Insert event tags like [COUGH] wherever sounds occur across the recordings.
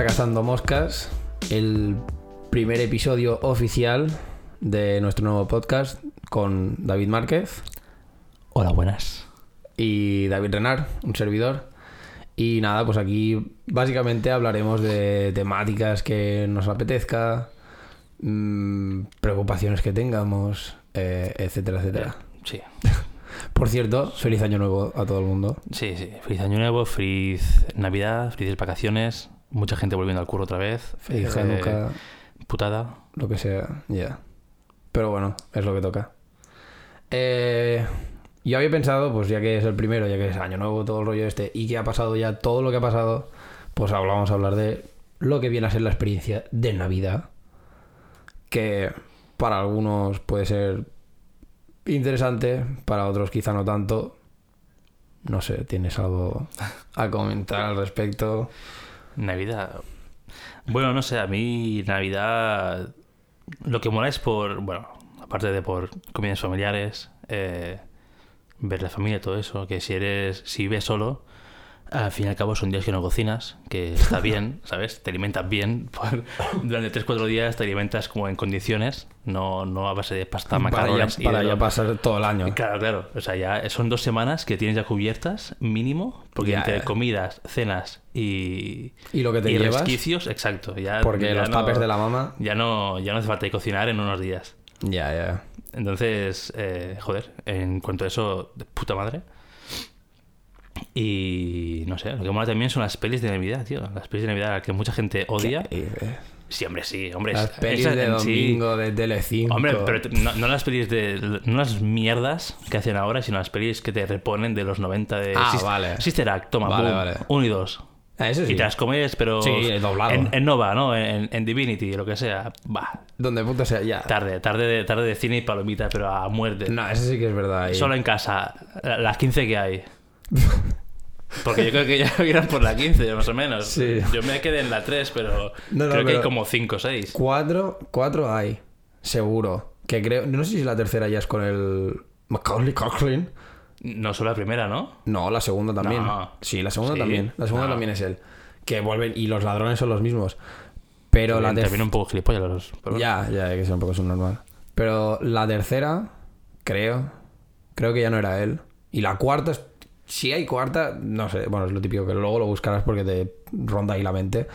a Cazando Moscas, el primer episodio oficial de nuestro nuevo podcast con David Márquez Hola, buenas. y David Renar, un servidor. Y nada, pues aquí básicamente hablaremos de temáticas que nos apetezca, mm, preocupaciones que tengamos, eh, etcétera, etcétera. Sí, [LAUGHS] Por cierto, feliz año nuevo a todo el mundo. sí, sí. Feliz Año Nuevo, feliz Navidad, felices vacaciones. Mucha gente volviendo al curro otra vez. Feliz Eh, Putada. lo que sea, ya. Pero bueno, es lo que toca. Eh, yo había pensado, pues ya que es el primero, ya que es año nuevo, todo el rollo este, y que ha pasado ya todo lo que ha pasado, pues ahora vamos a hablar de lo que viene a ser la experiencia de Navidad. Que para algunos puede ser interesante, para otros quizá no tanto. No sé, ¿tienes algo a comentar al respecto? Navidad. Bueno, no sé, a mí Navidad lo que mola es por, bueno, aparte de por comidas familiares, eh, ver la familia todo eso, que si eres, si vives solo, al fin y al cabo son días que no cocinas, que está [LAUGHS] bien, ¿sabes? Te alimentas bien, por- [LAUGHS] durante 3-4 días te alimentas como en condiciones, no, no a base de pasta, Para ya, macarrones y para de ya lo- pasar todo el año. Claro, claro. O sea, ya son dos semanas que tienes ya cubiertas, mínimo, porque Ya, entre ya. comidas, cenas y, Y lo que te y llevas, resquicios, exacto. Ya, porque ya los no- tapes de la mama... Ya no, ya no hace falta cocinar en unos días. Ya, ya. Entonces, eh, joder, en cuanto a eso, de puta madre. Y no sé, lo que mola también son las pelis de Navidad, tío. Las pelis de Navidad que mucha gente odia. ¿Qué dices? Sí, hombre, sí, hombre. Las pelis esas de en sí- domingo, de Telecinco. Hombre, pero no, no las pelis de. No las mierdas que hacen ahora, sino las pelis que te reponen de los 90 de. Ah, Sis- vale. Sister Act, toma, Vale, boom, vale. uno y dos. Ah, eso sí. Y te las comes, pero. Sí, doblado. En, en Nova, ¿no? En, en Divinity, lo que sea. Va. Donde puto sea, ya. Tarde, tarde de, tarde de cine y palomita, pero a muerte. No, eso sí que es verdad. ahí. Solo en casa, la- las 15 que hay. [LAUGHS] Porque yo creo que ya [LAUGHS] irán por la 15, más o menos. Sí. Yo me quedé en la 3, pero No, no, creo que hay como 5 o 6. Cuatro, cuatro hay. Seguro. Que creo. No sé si la tercera ya es con el. Macaulay Culkin. No solo la primera, ¿no? No, la segunda también. No. Sí, la segunda Sí. también. La segunda No. también es él. Que vuelven. Y los ladrones son los mismos. Pero la También tercera. un poco gilipollas los. pero. Ya, ya, que ser un poco subnormal. Pero la tercera, creo. Creo que ya no era él. Y la cuarta, es- si hay cuarta, no sé. Bueno, es lo típico que luego lo buscarás porque te ronda ahí la mente.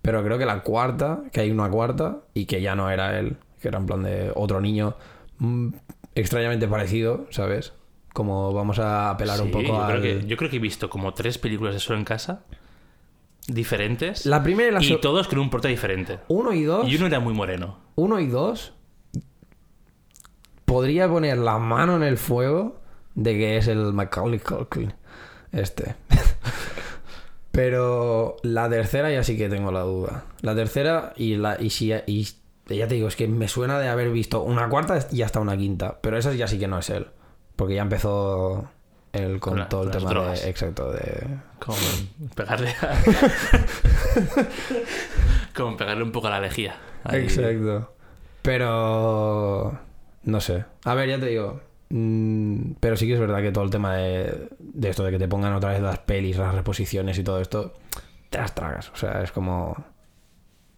Pero creo que la cuarta, que hay una cuarta y que ya no era él. Que era en plan de otro niño mm, extrañamente parecido, ¿sabes? Como vamos a apelar un poco yo, al. creo que, yo creo que he visto como tres películas de solo en casa diferentes La primera y la y todos con un porte diferente. Uno y dos. Y uno era muy moreno. uno y dos, podría poner la mano en el fuego de que es el Macaulay Culkin. Este. [LAUGHS] Pero la tercera ya sí que tengo la duda. La tercera y la y si y ya te digo, es que me suena de haber visto una cuarta y hasta una quinta, pero esa ya sí que no es él, porque ya empezó él con la- todo el tema drogas. de exacto de Como pegarle a... [LAUGHS] Como pegarle un poco a la lejía. Ahí. Exacto. Pero. No sé. A ver, ya te digo. Mm, Pero sí que es verdad que todo el tema de, de esto, de que te pongan otra vez las pelis, las reposiciones y todo esto, te las tragas. O sea, es como.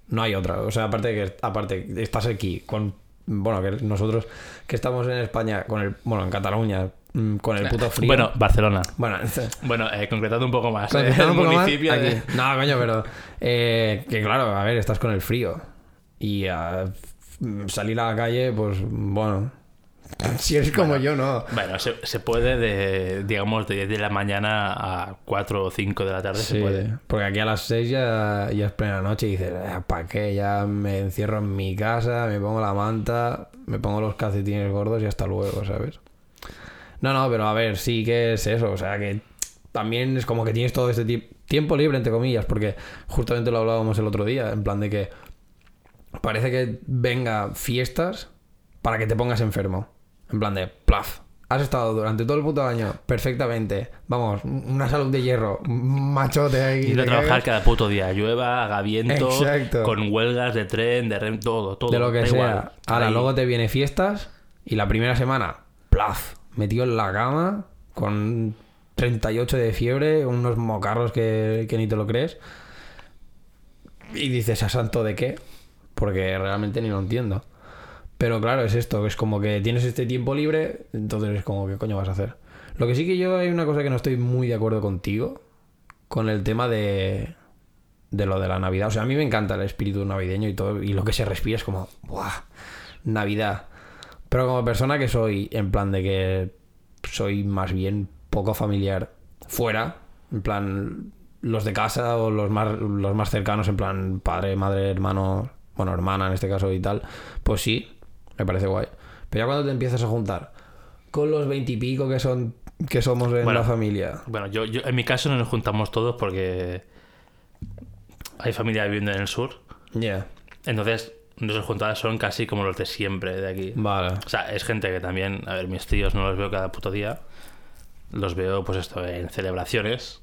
No hay otra. O sea, aparte de que aparte estás aquí con. Bueno, que nosotros que estamos en España, con el. Bueno, en Cataluña, mm, con el puto frío. Bueno, Barcelona. Bueno, [LAUGHS] Bueno, eh, concretando un poco más. Eh, un poco más, municipio de- aquí. No, coño, pero. eh, que claro, a ver, estás con el frío. Y f- salir a la calle, pues bueno. [LAUGHS] Si eres como yo, no. Bueno, se, se puede de, digamos, de 10 de la mañana a 4 o 5 de la tarde Sí, se puede. porque aquí a las 6 ya, ya es plena noche y dices, ¿para qué? Ya me encierro en mi casa, me pongo la manta, me pongo los calcetines gordos y hasta luego, ¿sabes? No, no, pero a ver, sí que es eso, o sea que también es como que tienes todo este ti- tiempo libre, entre comillas, porque justamente lo hablábamos el otro día, en plan de que parece que venga fiestas para que te pongas enfermo. En plan de, plaf. Has estado durante todo el puto año perfectamente. Vamos, una salud de hierro, machote ahí. Ir a trabajar cagas. cada puto día, llueva, haga viento, Exacto. con huelgas de tren, de rem, todo, todo. de lo que da sea. igual. Ahora Ahí- luego te viene fiestas y la primera semana, plaf, metido en la cama con 38 de fiebre, unos mocarros que, que ni te lo crees. y dices, ¿a santo de qué? Porque realmente ni lo entiendo. Pero claro, es esto, es como que tienes este tiempo libre, entonces es como, ¿qué coño vas a hacer? Lo que sí que yo hay una cosa que no estoy muy de acuerdo contigo, con el tema de, de lo de la Navidad. O sea, a mí me encanta el espíritu navideño y todo, y lo que se respira es como, ¡buah! Navidad. Pero como persona que soy, en plan de que soy más bien poco familiar fuera, en plan los de casa o los más, los más cercanos, en plan padre, madre, hermano, bueno, hermana en este caso y tal, pues sí, me parece guay. Pero ya cuando te empiezas a juntar con los veintipico que son que somos en Bueno. la familia. Bueno, yo, yo en mi caso no nos juntamos todos porque hay familia viviendo en el sur. Ya, Entonces, nuestras juntadas son casi como los de siempre de aquí. vale. O sea, es gente que también, a ver, mis tíos no los veo cada puto día. Los veo, pues esto, en celebraciones.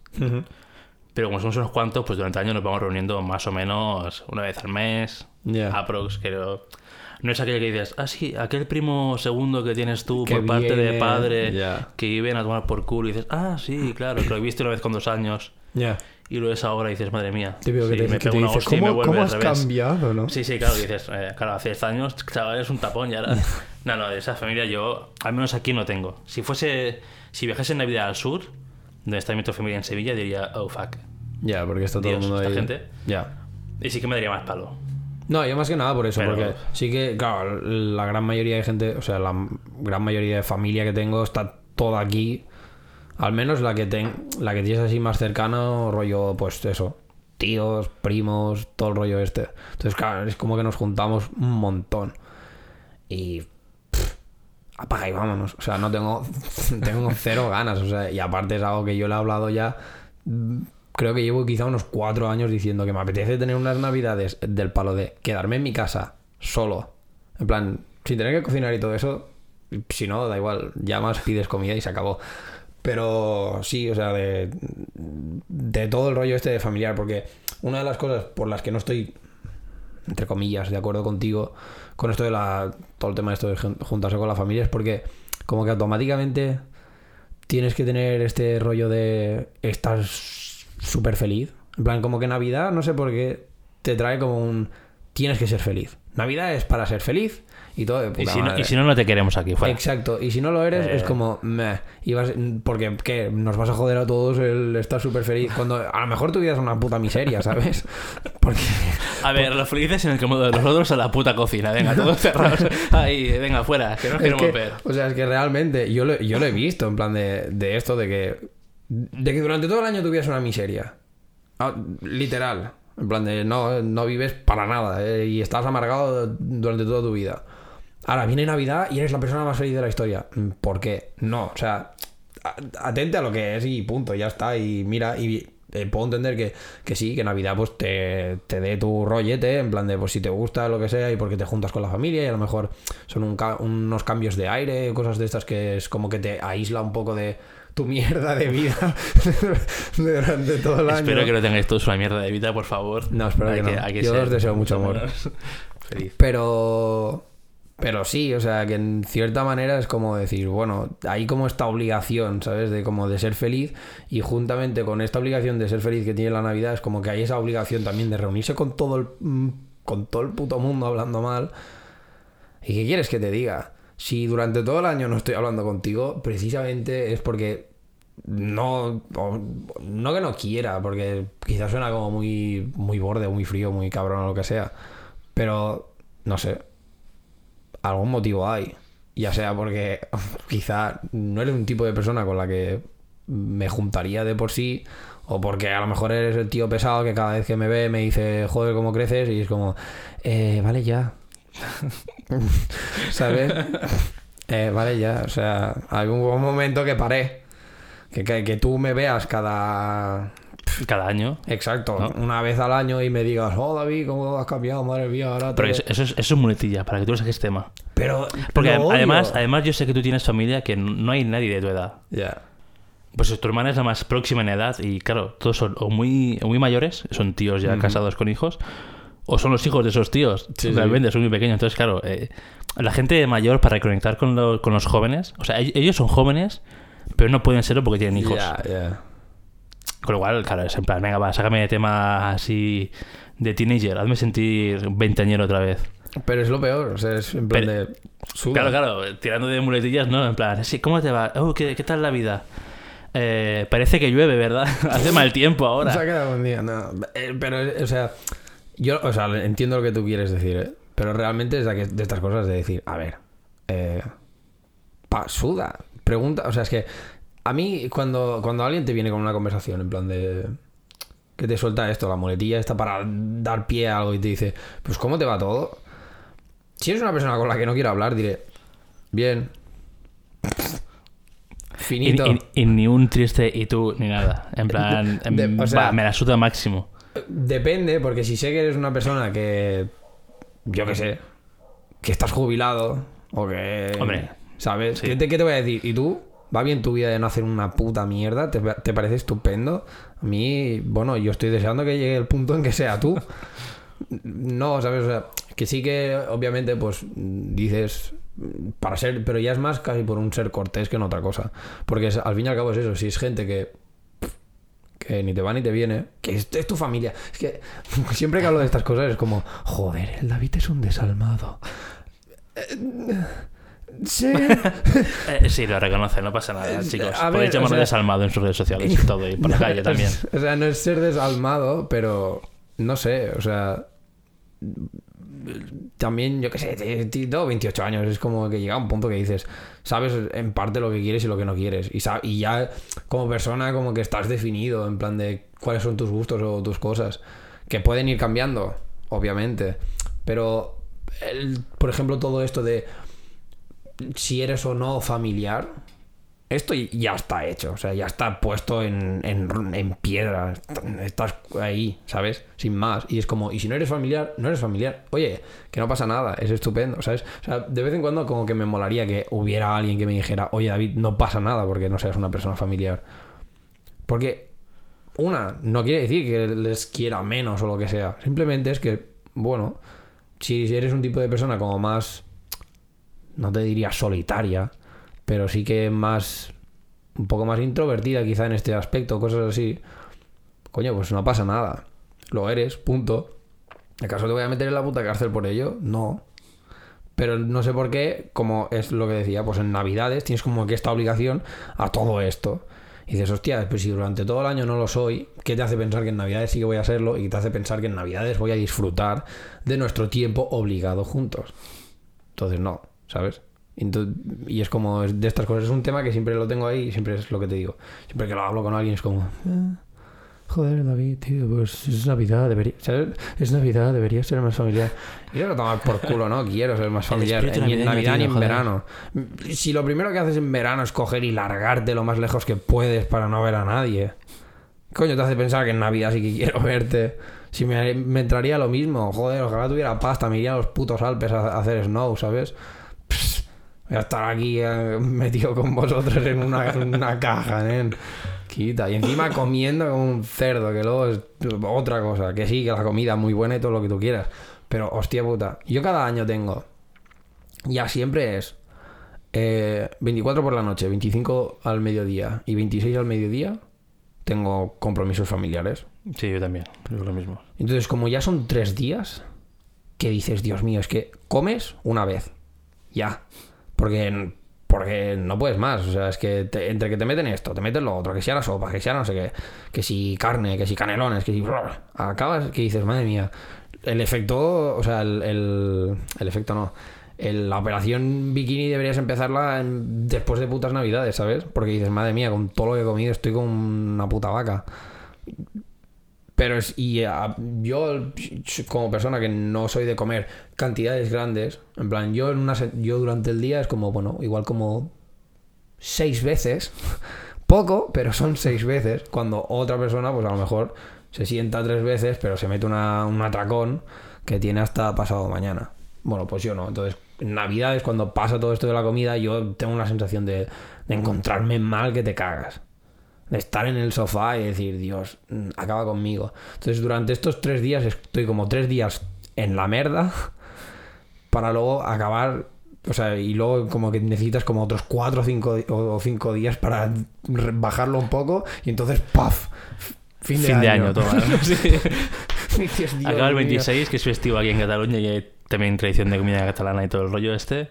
Pero como somos unos cuantos, pues durante el año nos vamos reuniendo más o menos una vez al mes. Ya. Aprox, creo. No es aquel que dices, ah, sí, aquel primo segundo que tienes tú Que por parte de viene, padre ya. que viven a tomar por culo y dices, ah, sí, claro, que lo he visto una vez con dos años Ya. y lo ves ahora y dices, madre mía. Sí, te, me que te pego una dices, hostia y me ¿cómo, vuelve cómo al has revés". cambiado, no? Sí, sí, claro, dices, eh, claro, hace 10 años, chaval, es un tapón y ahora... [LAUGHS] No, no, de esa familia yo, al menos aquí no tengo. Si fuese, si viajase en Navidad al sur, donde está mi familia en Sevilla, diría, oh, fuck. Ya, porque está todo Dios, el mundo esta ahí. gente. Ya. Y sí que me daría más palo. No, yo más que nada por eso, Pero- porque sí que, claro, la gran mayoría de gente, o sea, la gran mayoría de familia que tengo está toda aquí. Al menos la que ten, la que tienes así más cercano, rollo, pues eso, tíos, primos, todo el rollo este. Entonces, claro, es como que nos juntamos un montón. Y apaga y vámonos. O sea, no tengo, [LAUGHS] tengo cero ganas. O sea, y aparte es algo que yo le he hablado ya. mm, Creo que llevo quizá unos cuatro años diciendo que me apetece tener unas navidades del palo de quedarme en mi casa solo. En plan, sin tener que cocinar y todo eso. Si no, da igual. Llamas, pides comida y se acabó. Pero sí, o sea, de, de todo el rollo este de familiar. Porque una de las cosas por las que no estoy entre comillas, de acuerdo contigo con esto de la todo el tema de esto de jun- juntarse con la familia es porque como que automáticamente tienes que tener este rollo de estar súper feliz. En plan, como que Navidad, no sé por qué, te trae como un tienes que ser feliz. Navidad es para ser feliz y todo de puta Y si, no, madre. y si no, no te queremos aquí fuera. Exacto, y si no lo eres, Eh. es como, meh. Y vas- porque ¿qué? nos vas a joder a todos el estar súper feliz. Cuando a lo mejor tu vida es una puta miseria, ¿sabes? [LAUGHS] Porque. A ver, los felices en el cómodo de los otros a la puta cocina. Venga, todos cerrados. [LAUGHS] [LAUGHS] Ahí, venga, fuera, que no nos Es queremos que, ver. o sea, es que realmente yo lo, yo lo he visto en plan de, de esto, de que, de que durante todo el año tuvieras una miseria. Ah, literal. En plan de no, no vives para nada eh, y estás amargado durante toda tu vida. Ahora viene Navidad y eres la persona más feliz de la historia. Mm, ¿Por qué? No, o sea, atente a lo que es y punto, ya está. Y mira, y eh, puedo entender que, que sí, que Navidad pues te, te dé tu rollete, en plan de pues si te gusta lo que sea y porque te juntas con la familia y a lo mejor son un ca- unos cambios de aire, cosas de estas que es como que te aísla un poco de tu mierda de vida [LAUGHS] durante todo el año. Espero que no tengáis todos una mierda de vida, por favor. No, espero que no. hay Yo os deseo mucho amor. [LAUGHS] Feliz. Pero. Pero sí, o sea, que en cierta manera es como decir, bueno, hay como esta obligación, ¿sabes? De como de ser feliz y juntamente con esta obligación de ser feliz que tiene la Navidad es como que hay esa obligación también de reunirse con todo el, mm, con todo el puto mundo hablando mal. ¿Y qué quieres que te diga? Si durante todo el año no estoy hablando contigo, precisamente es porque no, no que no quiera, porque quizás suena como muy, muy borde, muy frío, muy cabrón o lo que sea. Pero, no sé, algún motivo hay. Ya sea porque [LAUGHS] quizá no eres un tipo de persona con la que me juntaría de por sí, o porque a lo mejor eres el tío pesado que cada vez que me ve me dice, joder, cómo creces, y es como, eh, vale ya. [LAUGHS] ¿Sabes? [LAUGHS] Eh, vale ya, o sea, hay un momento que paré. Que, que, que tú me veas cada Cada año. Exacto, ¿No? una vez al año y me digas, oh David, ¿cómo has cambiado? Madre mía, ahora Pero eso, eso es, eso es muletilla, para que tú lo saques tema. Pero, Porque lo odio. además, además yo sé que tú tienes familia que no hay nadie de tu edad. Ya. Pues tu hermana es la más próxima en edad y claro, todos son o muy, muy mayores, son tíos ya casados con hijos, o son los hijos de esos tíos, Sí, sí. realmente son muy pequeños. Entonces, claro, eh, la gente mayor para reconectar con, lo- con los jóvenes, o sea, ell- ellos son jóvenes, pero no pueden serlo porque tienen hijos. Con lo cual, claro, es en plan, venga, va, sácame de tema así de teenager, hazme sentir veinteañero otra vez. Pero es lo peor, o sea, es en plan Pero- de. Claro, claro, tirando de muletillas, ¿no? En plan, sí, ¿cómo te va? Oh, ¿qué, qué tal la vida? Eh, parece que llueve, ¿verdad? [LAUGHS] Hace mal tiempo ahora. Se ha quedado un día, no. Eh, Pero, o sea, yo, o sea, entiendo lo que tú quieres decir, ¿eh? Pero realmente es de, estas cosas de decir, a ver, eh, pa, suda, pregunta, o sea, es que a mí cuando, cuando alguien te viene con una conversación en plan de que te suelta esto, la muletilla esta para dar pie a algo y te dice, pues ¿cómo te va todo? Si eres una persona con la que no quiero hablar, diré, bien, finito. y- y ni un triste y tú ni nada. En plan, em, De- o sea- va, me la suda máximo. Depende, porque si sé que eres una persona que. Yo qué sé. Que estás jubilado. O que. Hombre, ¿Sabes? sí. ¿Qué, te, qué te voy a decir? ¿Y tú? ¿Va bien tu vida de no hacer una puta mierda? ¿Te, te parece estupendo? A mí, bueno, yo estoy deseando que llegue el punto en que sea tú. [LAUGHS] No, ¿sabes? O sea, que sí que, obviamente, pues dices. Para ser. Pero ya es más casi por un ser cortés que en otra cosa. Porque al fin y al cabo es eso. Si es gente que que ni te va ni te viene, que es, es tu familia. Es que [LAUGHS] siempre que hablo de estas cosas es como, joder, el David es un desalmado. Sí. [LAUGHS] Eh, sí, lo reconoce, no pasa nada, Eh, chicos. a ver, Podéis o llamarlo sea- desalmado en sus redes sociales y todo, y por la [LAUGHS] No, calle también. o sea, no es ser desalmado, pero no sé, o sea. También, yo qué sé, te- te- tengo 28 años, es como que llega un punto que dices, sabes en parte lo que quieres y lo que no quieres. Y, ya como persona como que estás definido en plan de cuáles son tus gustos o tus cosas, que pueden ir cambiando, obviamente. Pero, el- por ejemplo, todo esto de si eres o no familiar, esto ya está hecho, o sea, ya está puesto en, en, en piedra, estás ahí, ¿sabes? Sin más. Y es como, y si no eres familiar, no eres familiar. Oye, que no pasa nada, es estupendo, ¿sabes? O sea, de vez en cuando como que me molaría que hubiera alguien que me dijera, oye David, no pasa nada porque no seas una persona familiar. Porque, una, no quiere decir que les quiera menos o lo que sea, simplemente es que, bueno, si eres un tipo de persona como más, no te diría solitaria, pero sí que más un poco más introvertida quizá en este aspecto, cosas así. Coño, pues no pasa nada. Lo eres, punto. ¿Acaso te voy a meter en la puta cárcel por ello? No. Pero no sé por qué, como es lo que decía, pues en Navidades tienes como que esta obligación a todo esto. Y dices, hostia, pues si durante todo el año no lo soy, ¿qué te hace pensar que en Navidades sí que voy a serlo? Y te hace pensar que en Navidades voy a disfrutar de nuestro tiempo obligado juntos. Entonces no, ¿sabes? Y es como es de estas cosas, es un tema que siempre lo tengo ahí y siempre es lo que te digo. Siempre que lo hablo con alguien es como... "Eh, joder, David, tío, pues es Navidad, debería... ¿sabes? Es Navidad, debería ser más familiar. Lo tomar por culo, ¿no? Quiero ser más familiar. Ni en Navidad ni en joder. verano. Si lo primero que haces en verano es coger y largarte lo más lejos que puedes para no ver a nadie. Coño, te hace pensar que en Navidad sí que quiero verte. Si me, me entraría lo mismo. Joder, ojalá tuviera pasta, me iría a los putos Alpes a, a hacer snow, ¿sabes? Pss, voy a estar aquí eh, metido con vosotros en una, en una caja, nen. Quita. Y encima comiendo como un cerdo, que luego es otra cosa. Que sí, que la comida es muy buena y todo lo que tú quieras. Pero, hostia puta. Yo cada año tengo. Ya siempre es. eh, 24 por la noche, 25 al mediodía y 26 al mediodía. Tengo compromisos familiares. Sí, yo también, es lo mismo. Entonces, como ya son tres días, que dices, Dios mío, es que comes una vez. Ya. Porque, porque no puedes más. O sea, es que te- entre que te meten esto, te meten lo otro, que sea la sopa, que sea no sé qué, que si carne, que si canelones, que si. Acabas que dices, madre mía. El efecto, o sea, el, el, efecto no. La operación bikini deberías empezarla después de putas navidades, ¿sabes? Porque dices, madre mía, con todo lo que he comido estoy con una puta vaca. Pero es, y ah, yo, como persona que no soy de comer cantidades grandes, en plan, yo, en una, yo durante el día es como, bueno, igual como seis veces, [LAUGHS] poco, pero son seis veces, cuando otra persona, pues a lo mejor se sienta tres veces, pero se mete una, un atracón que tiene hasta pasado mañana. Bueno, pues yo no. Entonces, en Navidades, cuando pasa todo esto de la comida, yo tengo una sensación de encontrarme mal que te cagas de estar en el sofá y decir, Dios, mm, acaba conmigo. Entonces, durante estos tres días estoy como tres días en la merda para luego acabar. O sea, y luego como que necesitas como otros cuatro o cinco, o cinco días para bajarlo un poco y entonces ¡paf! Fin de Fin de año. año, toma. [LAUGHS] Sí. Dices, Dios Acaba el mío. 26, que es festivo aquí en Cataluña y hay también tradición de comida catalana y todo el rollo este.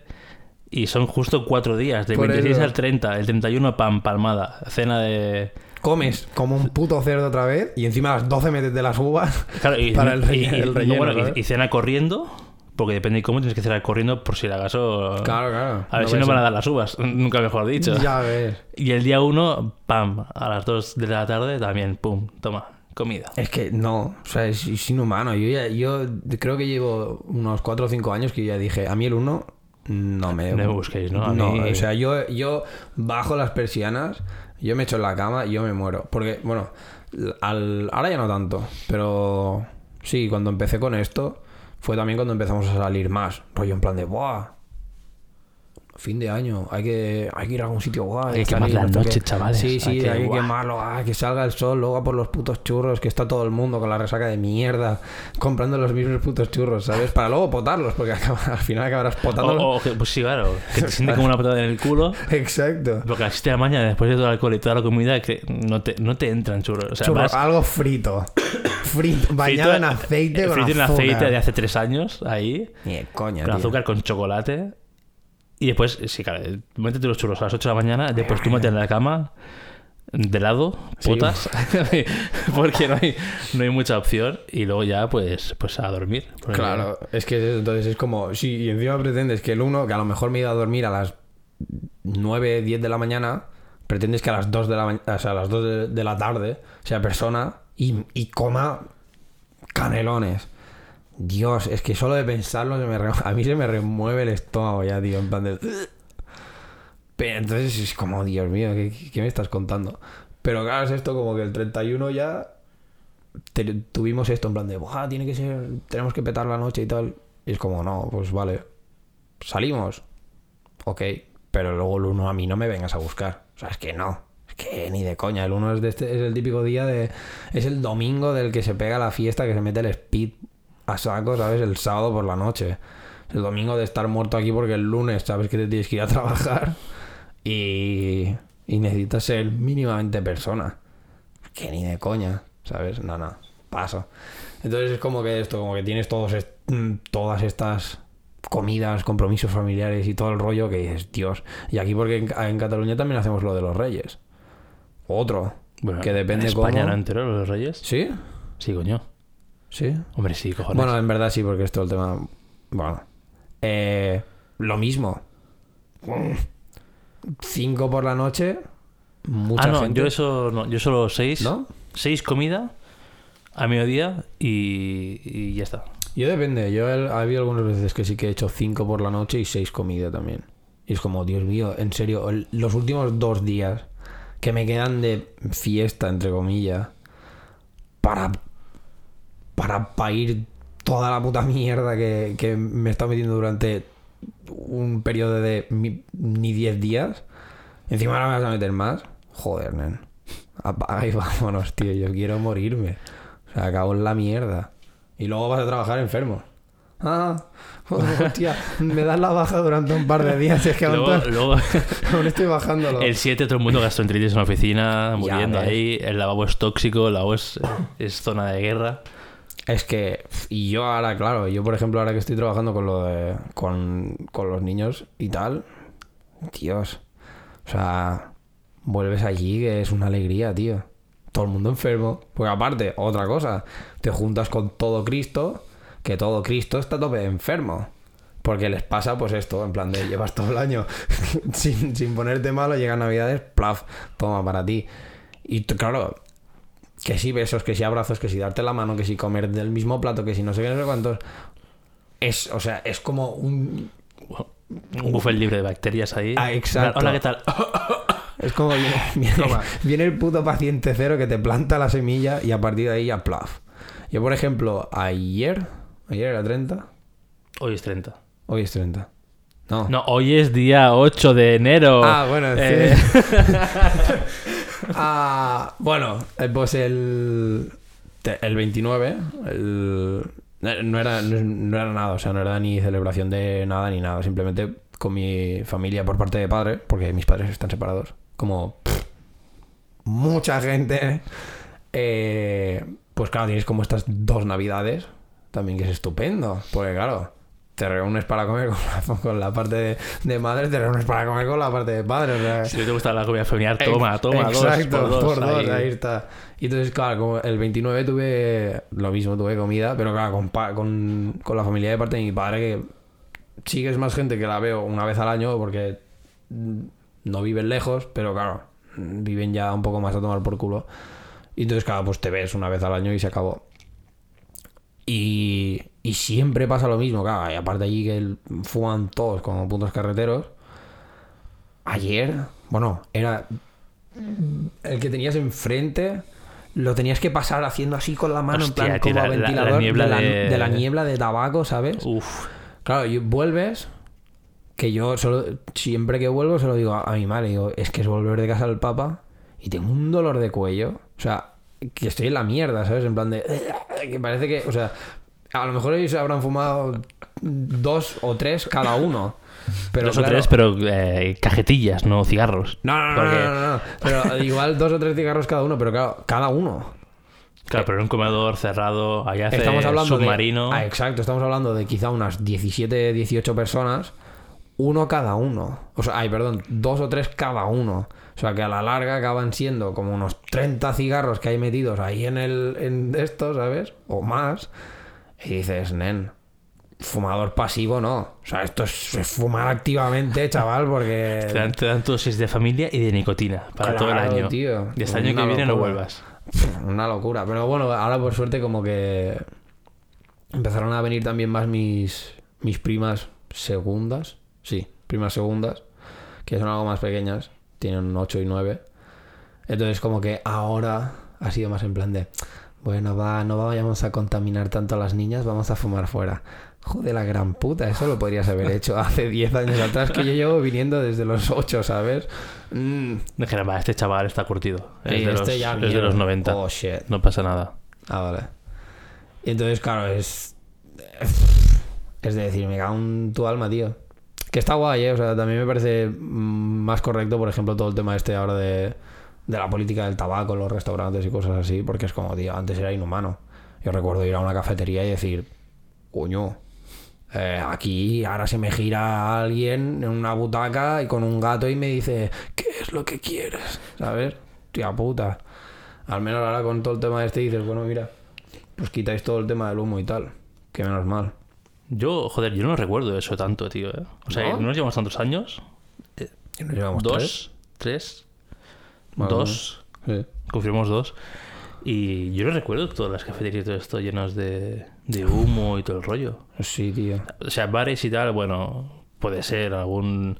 Y son justo cuatro días, del Por 26 eso. al 30. El 31, pam, palmada. Cena de. Comes como un puto cerdo otra vez y encima a las 12 metes de las uvas. Claro, y, [LAUGHS] Para el y- relle- y- el relleno, bueno, y- cena corriendo, porque depende de cómo tienes que cenar corriendo por si acaso. Claro, claro. A ver No si no van a dar las uvas, [LAUGHS] nunca mejor dicho. Ya ves. Y el día 1, pam, a las 2 de la tarde también, pum, toma, comida. Es que no, o sea, es, es inhumano. Yo, ya, yo creo que llevo unos 4 o 5 años que ya dije, a mí el 1 no me... No me busquéis, ¿no? A no, mí- o sea, yo, yo bajo las persianas, yo me echo en la cama y yo me muero. Porque, bueno, al, ahora ya no tanto, pero sí, cuando empecé con esto, fue también cuando empezamos a salir más. Rollo en plan de, ¡buah! Fin de año, hay que, hay que ir a algún sitio guay. Hay que quemar la no sé noche, qué. chavales. Sí, sí, Hay que- hay que quemarlo, ah, que salga el sol, luego a por los putos churros, que está todo el mundo con la resaca de mierda, comprando los mismos putos churros, ¿sabes? Para luego potarlos, porque [LAUGHS] acaba- al final acabarás potándolos. o que- pues sí, claro, que te [LAUGHS] siente como una patada en el culo. Exacto. Porque existe la mañana, después de todo el alcohol y toda la comida, que no te, no te entran churros. O sea, Churro, vas algo frito. [COUGHS] Frito, bañado frito- en aceite con frito en azúcar. aceite de hace tres años, ahí, Ni de coña, con tío. azúcar, con chocolate. Y después, sí, claro, métete los churros a las 8 de la mañana, después tú mete en la cama, de lado, Sí. putas, [LAUGHS] porque no hay, no hay mucha opción. Y luego ya, pues, pues a dormir. Claro, es que entonces es como, sí, y encima pretendes que el uno, que a lo mejor me iba a dormir a las 9, 10 de la mañana, pretendes que a las 2 de la, o sea, a las 2 de, de la tarde sea persona y, y coma canelones. Dios, es que solo de pensarlo se me [LAUGHS] a mí se me remueve el estómago ya, tío, en plan de... [LAUGHS] Pero entonces es como, Dios mío, ¿qué, me estás contando? Pero claro, es esto como que el 31 ya tuvimos esto en plan de, "Buah, tiene que ser, tenemos que petar la noche y tal. Y es como, no, pues vale, salimos. Ok, pero luego el 1 a mí no me vengas a buscar. O sea, es que no. Es que ni de coña. El 1 es, de este, es el típico día de... Es el domingo del que se pega la fiesta, que se mete el speed a saco, ¿sabes? El sábado por la noche. El domingo de estar muerto aquí porque el lunes sabes que te tienes que ir a [LAUGHS] trabajar y, y necesitas ser mínimamente persona. Que ni de coña, ¿sabes? No, no, paso. Entonces es como que esto, como que tienes todos est- mm, todas estas comidas, compromisos familiares y todo el rollo que dices, Dios. Y aquí porque en, en Cataluña también hacemos lo de los reyes. Otro. Bueno, que depende en España cómo. no entero, los reyes. ¿Sí? Sí, coño. Sí. Hombre, sí, cojones. Bueno, en verdad sí, porque esto el tema. Bueno. Eh, lo mismo. Cinco por la noche. Mucha ah, no, gente. yo eso no, yo solo seis. ¿No? Seis comida a mediodía y, y ya está. Yo depende. Yo he, ha habido algunas veces que sí que he hecho cinco por la noche y seis comida también. Y es como, Dios mío, en serio, el- los últimos dos días que me quedan de fiesta, entre comillas, para. Para parir toda la puta mierda que, que me he estado metiendo durante un periodo de mi- ni 10 días. Encima ahora me vas a meter más. Joder, nen. Apaga y vámonos, tío. Yo quiero morirme. O sea, acabo en la mierda. Y luego vas a trabajar enfermo. Ah, hostia, [LAUGHS] me das la baja durante un par de días. Es que aún, Luego, luego [LAUGHS] aún estoy bajándolo. el 7 todo el mundo gastroenteritis en la oficina, muriendo ahí. El lavabo es tóxico, el lavabo es, es zona de guerra. Es que, y yo ahora, claro, yo por ejemplo, ahora que estoy trabajando con lo de, con, con los niños y tal, Dios, o sea, vuelves allí que es una alegría, tío. Todo el mundo enfermo. Porque aparte, otra cosa, te juntas con todo Cristo, que todo Cristo está tope enfermo. Porque les pasa pues esto, en plan de llevas todo el año [LAUGHS] sin, sin ponerte malo, llegan navidades, plaf, toma para ti. Y claro, que si besos, que si abrazos, que si darte la mano, que si comer del mismo plato, que si no sé qué, no sé cuántos. Es, o sea, es como un. Un buffet libre de bacterias ahí. Ah, exacto. Hola, ¿qué tal? [LAUGHS] Es como viene, [LAUGHS] viene, viene el puto paciente cero que te planta la semilla y a partir de ahí ya plaf. Yo, por ejemplo, ayer. Ayer era 30. Hoy es 30. Hoy es 30. No. No, hoy es día 8 de enero. Ah, bueno, Eh, sí. [LAUGHS] Ah, bueno, eh, pues el, el 29, el- eh, no, era, no, era nada, o sea, no era ni celebración de nada ni nada, simplemente con mi familia por parte de padre, porque mis padres están separados, como mucha gente, eh, pues claro, tienes como estas dos navidades, también que es estupendo, porque claro, te reúnes para comer con la, [LAUGHS] con la parte de, de madre, te reúnes para comer con la parte de padre. O sea, Si te gusta la comida familiar, toma, toma, Exacto, dos, por dos. por dos, ahí. ahí está. Y entonces, claro, como el 29 tuve lo mismo, tuve comida, pero claro, con, con, con la familia de parte de mi padre, que sí que es más gente que la veo una vez al año, porque no viven lejos, pero claro, viven ya un poco más a tomar por culo. Y entonces, claro, pues te ves una vez al año y se acabó. Y, y siempre pasa lo mismo, claro, y aparte allí que fuman todos como puntos carreteros. Ayer, bueno, era el que tenías enfrente lo tenías que pasar haciendo así con la mano Hostia, en plan como la- la- la ventilador niebla de, la, de- de la niebla de tabaco, ¿sabes? Uf. Claro, y vuelves que yo solo siempre que vuelvo se lo digo a, a mi madre, digo, es que es volver de casa del papa y tengo un dolor de cuello, o sea, que estoy en la mierda, ¿sabes? En plan de [LAUGHS] que parece que, o sea, a lo mejor ellos habrán fumado dos o tres cada uno. Pero Dos o tres, pero eh, cajetillas, no cigarros. no, no, no, Porque- no, no, no. Pero igual dos o tres cigarros cada uno, pero claro, cada uno. Claro, pero en un comedor cerrado, allá hace Estamos hablando submarino. de. Ah, exacto, estamos hablando de quizá unas 17, 18 personas, uno cada uno. O sea, ay, perdón, dos o tres cada uno. O sea, que a la larga acaban siendo como unos 30 cigarros que hay metidos ahí en el en esto, ¿sabes? O más. Y dices, nen, fumador pasivo no. O sea, esto es, es fumar activamente, [LAUGHS] chaval, Te porque. dan, te dan dosis de familia y de nicotina para todo el año. tío. Y este año que viene no vuelvas. Una locura. Pero bueno, ahora por suerte como que empezaron a venir también más mis, mis primas segundas. Sí, primas segundas. Que son algo más pequeñas. Tienen 8 y 9. Entonces como que ahora ha sido más en plan de... Bueno, va, no vayamos a contaminar tanto a las niñas, vamos a fumar fuera. Joder, la gran puta, eso lo podrías haber [LAUGHS] hecho hace 10 años atrás, que yo llevo viniendo desde los 8, ¿sabes? Mm, va, este chaval está curtido. Es, Sí, de, este los, ya es de los 90. Oh, shit. No pasa nada. Ah, vale. Y entonces, claro, es. Es de decir, me cago en tu alma, tío. Que está guay, ¿eh? O sea, también me parece mm, más correcto, por ejemplo, todo el tema este ahora de, de la política del tabaco en los restaurantes y cosas así, porque es como, tío, antes era inhumano. Yo recuerdo ir a una cafetería y decir, coño, eh, aquí ahora se me gira alguien en una butaca y con un gato y me dice, ¿qué es lo que quieres? ¿Sabes? Tía puta. Al menos ahora con todo el tema de este dices, bueno, mira, pues quitáis todo el tema del humo y tal. Que menos mal. Yo, joder, yo no recuerdo eso tanto, tío. ¿eh? O sea, ¿No? no nos llevamos tantos años. ¿Y nos llevamos Dos, tres, dos. Sí. Confirmamos dos. Y yo no recuerdo todas las cafeterías y todo esto llenos de, de humo y todo el rollo. Sí, tío. O sea, bares y tal, bueno, puede ser algún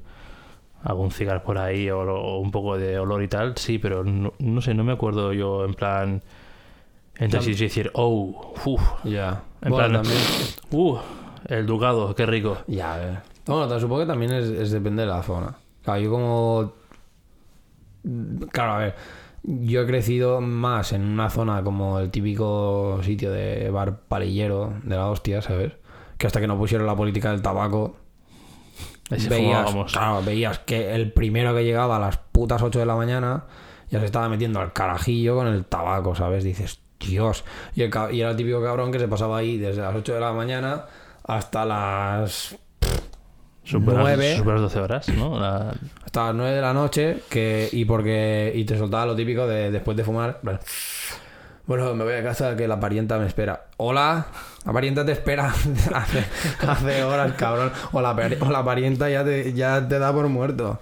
algún cigarro por ahí o, o un poco de olor y tal, sí, pero no, no sé, no me acuerdo yo en plan entonces y decir, oh, uff, Ya. En bueno, plan- también. uh, el ducado, qué rico. Ya, a ver. Bueno, supongo que también es, es depende de la zona. Claro, yo como. Claro, a ver. Yo he crecido más en una zona como el típico sitio de bar palillero de la hostia, ¿sabes? Que hasta que no pusieron la política del tabaco, veías, claro, veías que el primero que llegaba a las putas 8 de la mañana ya se estaba metiendo al carajillo con el tabaco, ¿sabes? Dices, Dios. Y, el, y era el típico cabrón que se pasaba ahí desde las 8 de la mañana hasta las Super, nueve. super 12 horas, ¿no? La- hasta las 9 de la noche que y porque y te soltaba lo típico de después de fumar bueno, bueno me voy a casa que la parienta me espera hola la parienta te espera [LAUGHS] hace, hace horas cabrón o la, o la parienta ya te, ya te da por muerto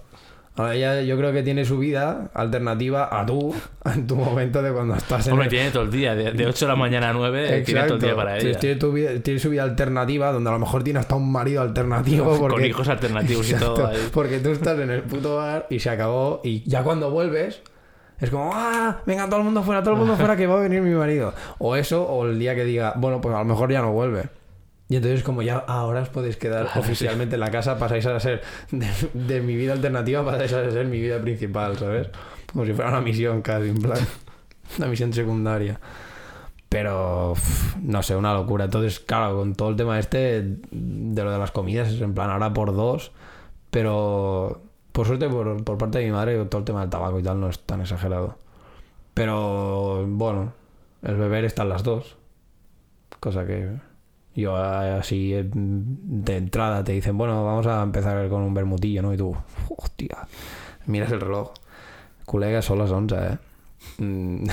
Ahora ella yo creo que tiene su vida alternativa a tú [LAUGHS] en tu momento de cuando estás en Hombre, el- tiene todo el día, de, de 8 de la mañana a 9, tiene todo el día para ella. Tiene, tu vida- tiene su vida alternativa donde a lo mejor tiene hasta un marido alternativo porque Con hijos alternativos y [LAUGHS] todo ahí. Porque tú estás en el puto bar y se acabó. Y ya cuando vuelves, es como, ¡ah! Venga, todo el mundo fuera, todo el mundo fuera, que va a venir mi marido. O eso, o el día que diga, bueno, pues a lo mejor ya no vuelve. Y entonces, como ya ahora os podéis quedar oficialmente en la casa, pasáis a ser de, de mi vida alternativa, pasáis a ser mi vida principal, ¿sabes? Como si fuera una misión casi, en plan. [LAUGHS] Una misión secundaria. Pero, no sé, una locura. Entonces, claro, con todo el tema este de lo de las comidas, es en plan ahora por dos, pero por suerte por, por parte de mi madre todo el tema del tabaco y tal no es tan exagerado. Pero, bueno, El beber están las dos. Cosa que yo eh, así eh, de entrada te dicen, bueno, vamos a empezar con un bermutillo, ¿no? Y tú, hostia, miras el reloj. Colega, son las 11, ¿eh? Mm,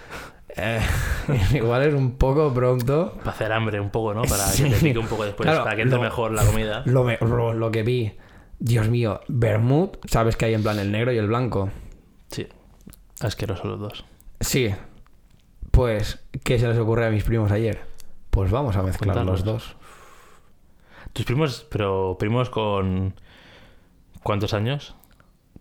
[LAUGHS] eh, [LAUGHS] igual es un poco pronto. Para hacer hambre un poco, ¿no? Para [LAUGHS] Sí. que te pique un poco después, Claro, para que entre lo- mejor la comida. Lo, me- lo, lo que vi, Dios mío, Bermud, ¿sabes que hay en plan el negro y el blanco? Sí. Asqueroso los dos. Sí. Pues, ¿qué se les ocurre a mis primos ayer? Pues vamos a mezclar Juntarlos. los dos. Tus primos, pero primos con. ¿Cuántos años?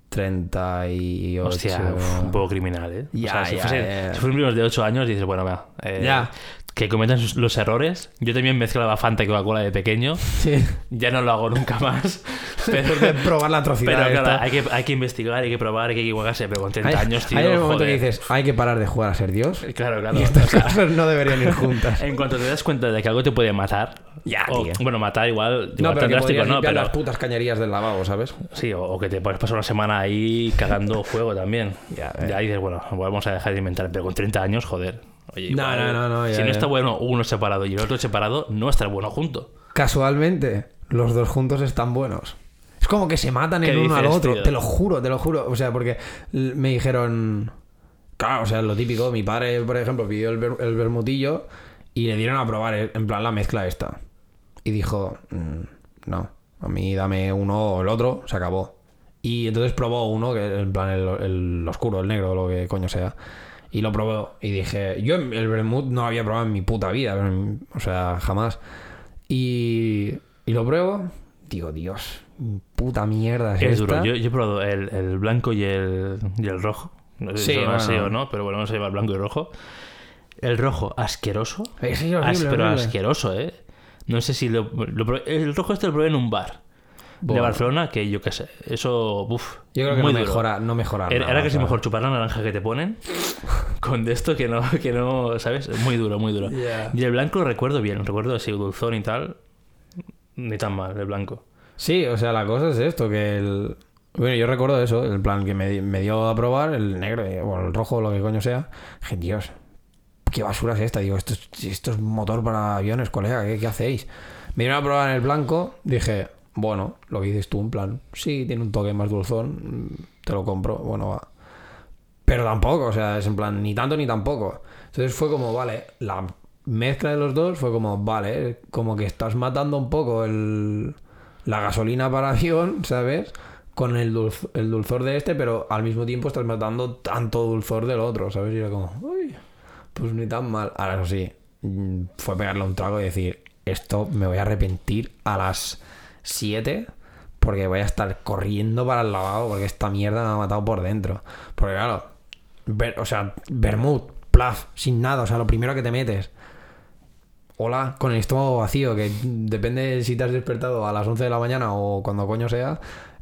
38. Hostia, uf, un poco criminal, ¿eh? Ya, o sea, si, ya, fuesen, ya. si fuesen primos de 8 años, dices, bueno, va. eh, Ya. Que cometan sus- los errores. Yo también mezclaba Fanta y Coca-Cola de pequeño. Sí. Ya no lo hago nunca más. [LAUGHS] Pero, de probar la atrocidad pero claro, hay que, hay que investigar, hay que probar, hay que equivocarse. Pero con 30 Hay- años, tío. hay el momento joder. que dices, hay que parar de jugar a ser Dios. Claro, claro. Y estas [LAUGHS] o sea, cosas no deberían ir juntas. en cuanto te das cuenta de que algo te puede matar. Ya, o- tío. Bueno, matar igual. No, igual pero tan que drástico, no, pero. las putas cañerías del lavabo, ¿sabes? Sí, o, o que te puedes pasar una semana ahí cagando [LAUGHS] fuego también. Ya, Ya, eh. dices, bueno, vamos a dejar de inventar. Pero con 30 años, joder. Oye, No, igual, no, no, no, ya, si no ya. está bueno uno separado y el otro separado, no está bueno junto. Casualmente, los dos juntos están buenos. Es como que se matan ¿Qué el uno al otro. tío? Te lo juro, te lo juro. O sea, porque me dijeron. Claro, o sea, lo típico. Mi padre, por ejemplo, pidió el, el bermutillo y le dieron a probar, eh, en plan, la mezcla esta. Y dijo: "Mm, No, a mí dame uno o el otro, se acabó. Y entonces probó uno, que en plan el, el oscuro, el negro, lo que coño sea. Y lo probó. Y dije: Yo el vermut no había probado en mi puta vida. O sea, jamás. Y, y lo pruebo. Digo, Dios, puta mierda es, Es esta. duro. Yo, yo he probado el, el blanco y el, y el rojo. No sé si Sí, o no, pero bueno, no se llama blanco y rojo. El rojo, asqueroso. Es horrible, As- pero horrible. asqueroso, ¿eh? No sé si lo, lo probé- El rojo este lo probé en un bar de. Barcelona, que yo qué sé. Eso, uff. Yo creo que muy no duro. mejora, no mejora Era, nada, casi ¿sabes? mejor chupar la naranja que te ponen [LAUGHS] con de esto que no, que no, ¿sabes? Muy duro, muy duro. Ya. Y el blanco lo recuerdo bien, recuerdo así dulzón y tal. Ni tan mal, el blanco. Sí, o sea, la cosa es esto, que el... Bueno, yo recuerdo eso, el plan que me, me dio a probar, el negro, eh, bueno, el rojo, lo que coño sea. Dije, Dios, ¿qué basura es esta? Digo, esto es, esto es motor para aviones, colega, ¿qué, qué hacéis? Me dieron a probar en el blanco, dije, bueno, lo que dices tú, en plan, sí, tiene un toque más dulzón, mm, te lo compro, bueno, va. Pero tampoco, o sea, es en plan, ni tanto ni tampoco. Entonces fue como, vale, la mezcla de los dos fue como, vale, como que estás matando un poco el, la gasolina para [LAUGHS] avión, ¿sabes? Con el, dulz- el dulzor de este, pero al mismo tiempo estás matando tanto dulzor del otro, ¿sabes? Y era como, uy, pues ni tan mal. Ahora, eso sí, mm, fue pegarle un trago y decir, esto me voy a arrepentir a las 7 porque voy a estar corriendo para el lavabo porque esta mierda me ha matado por dentro. Porque claro, ver- o sea, vermut, plaf, sin nada, o sea, lo primero que te metes. Hola, con el estómago vacío, que depende si te has despertado a las 11 de la mañana o cuando coño sea.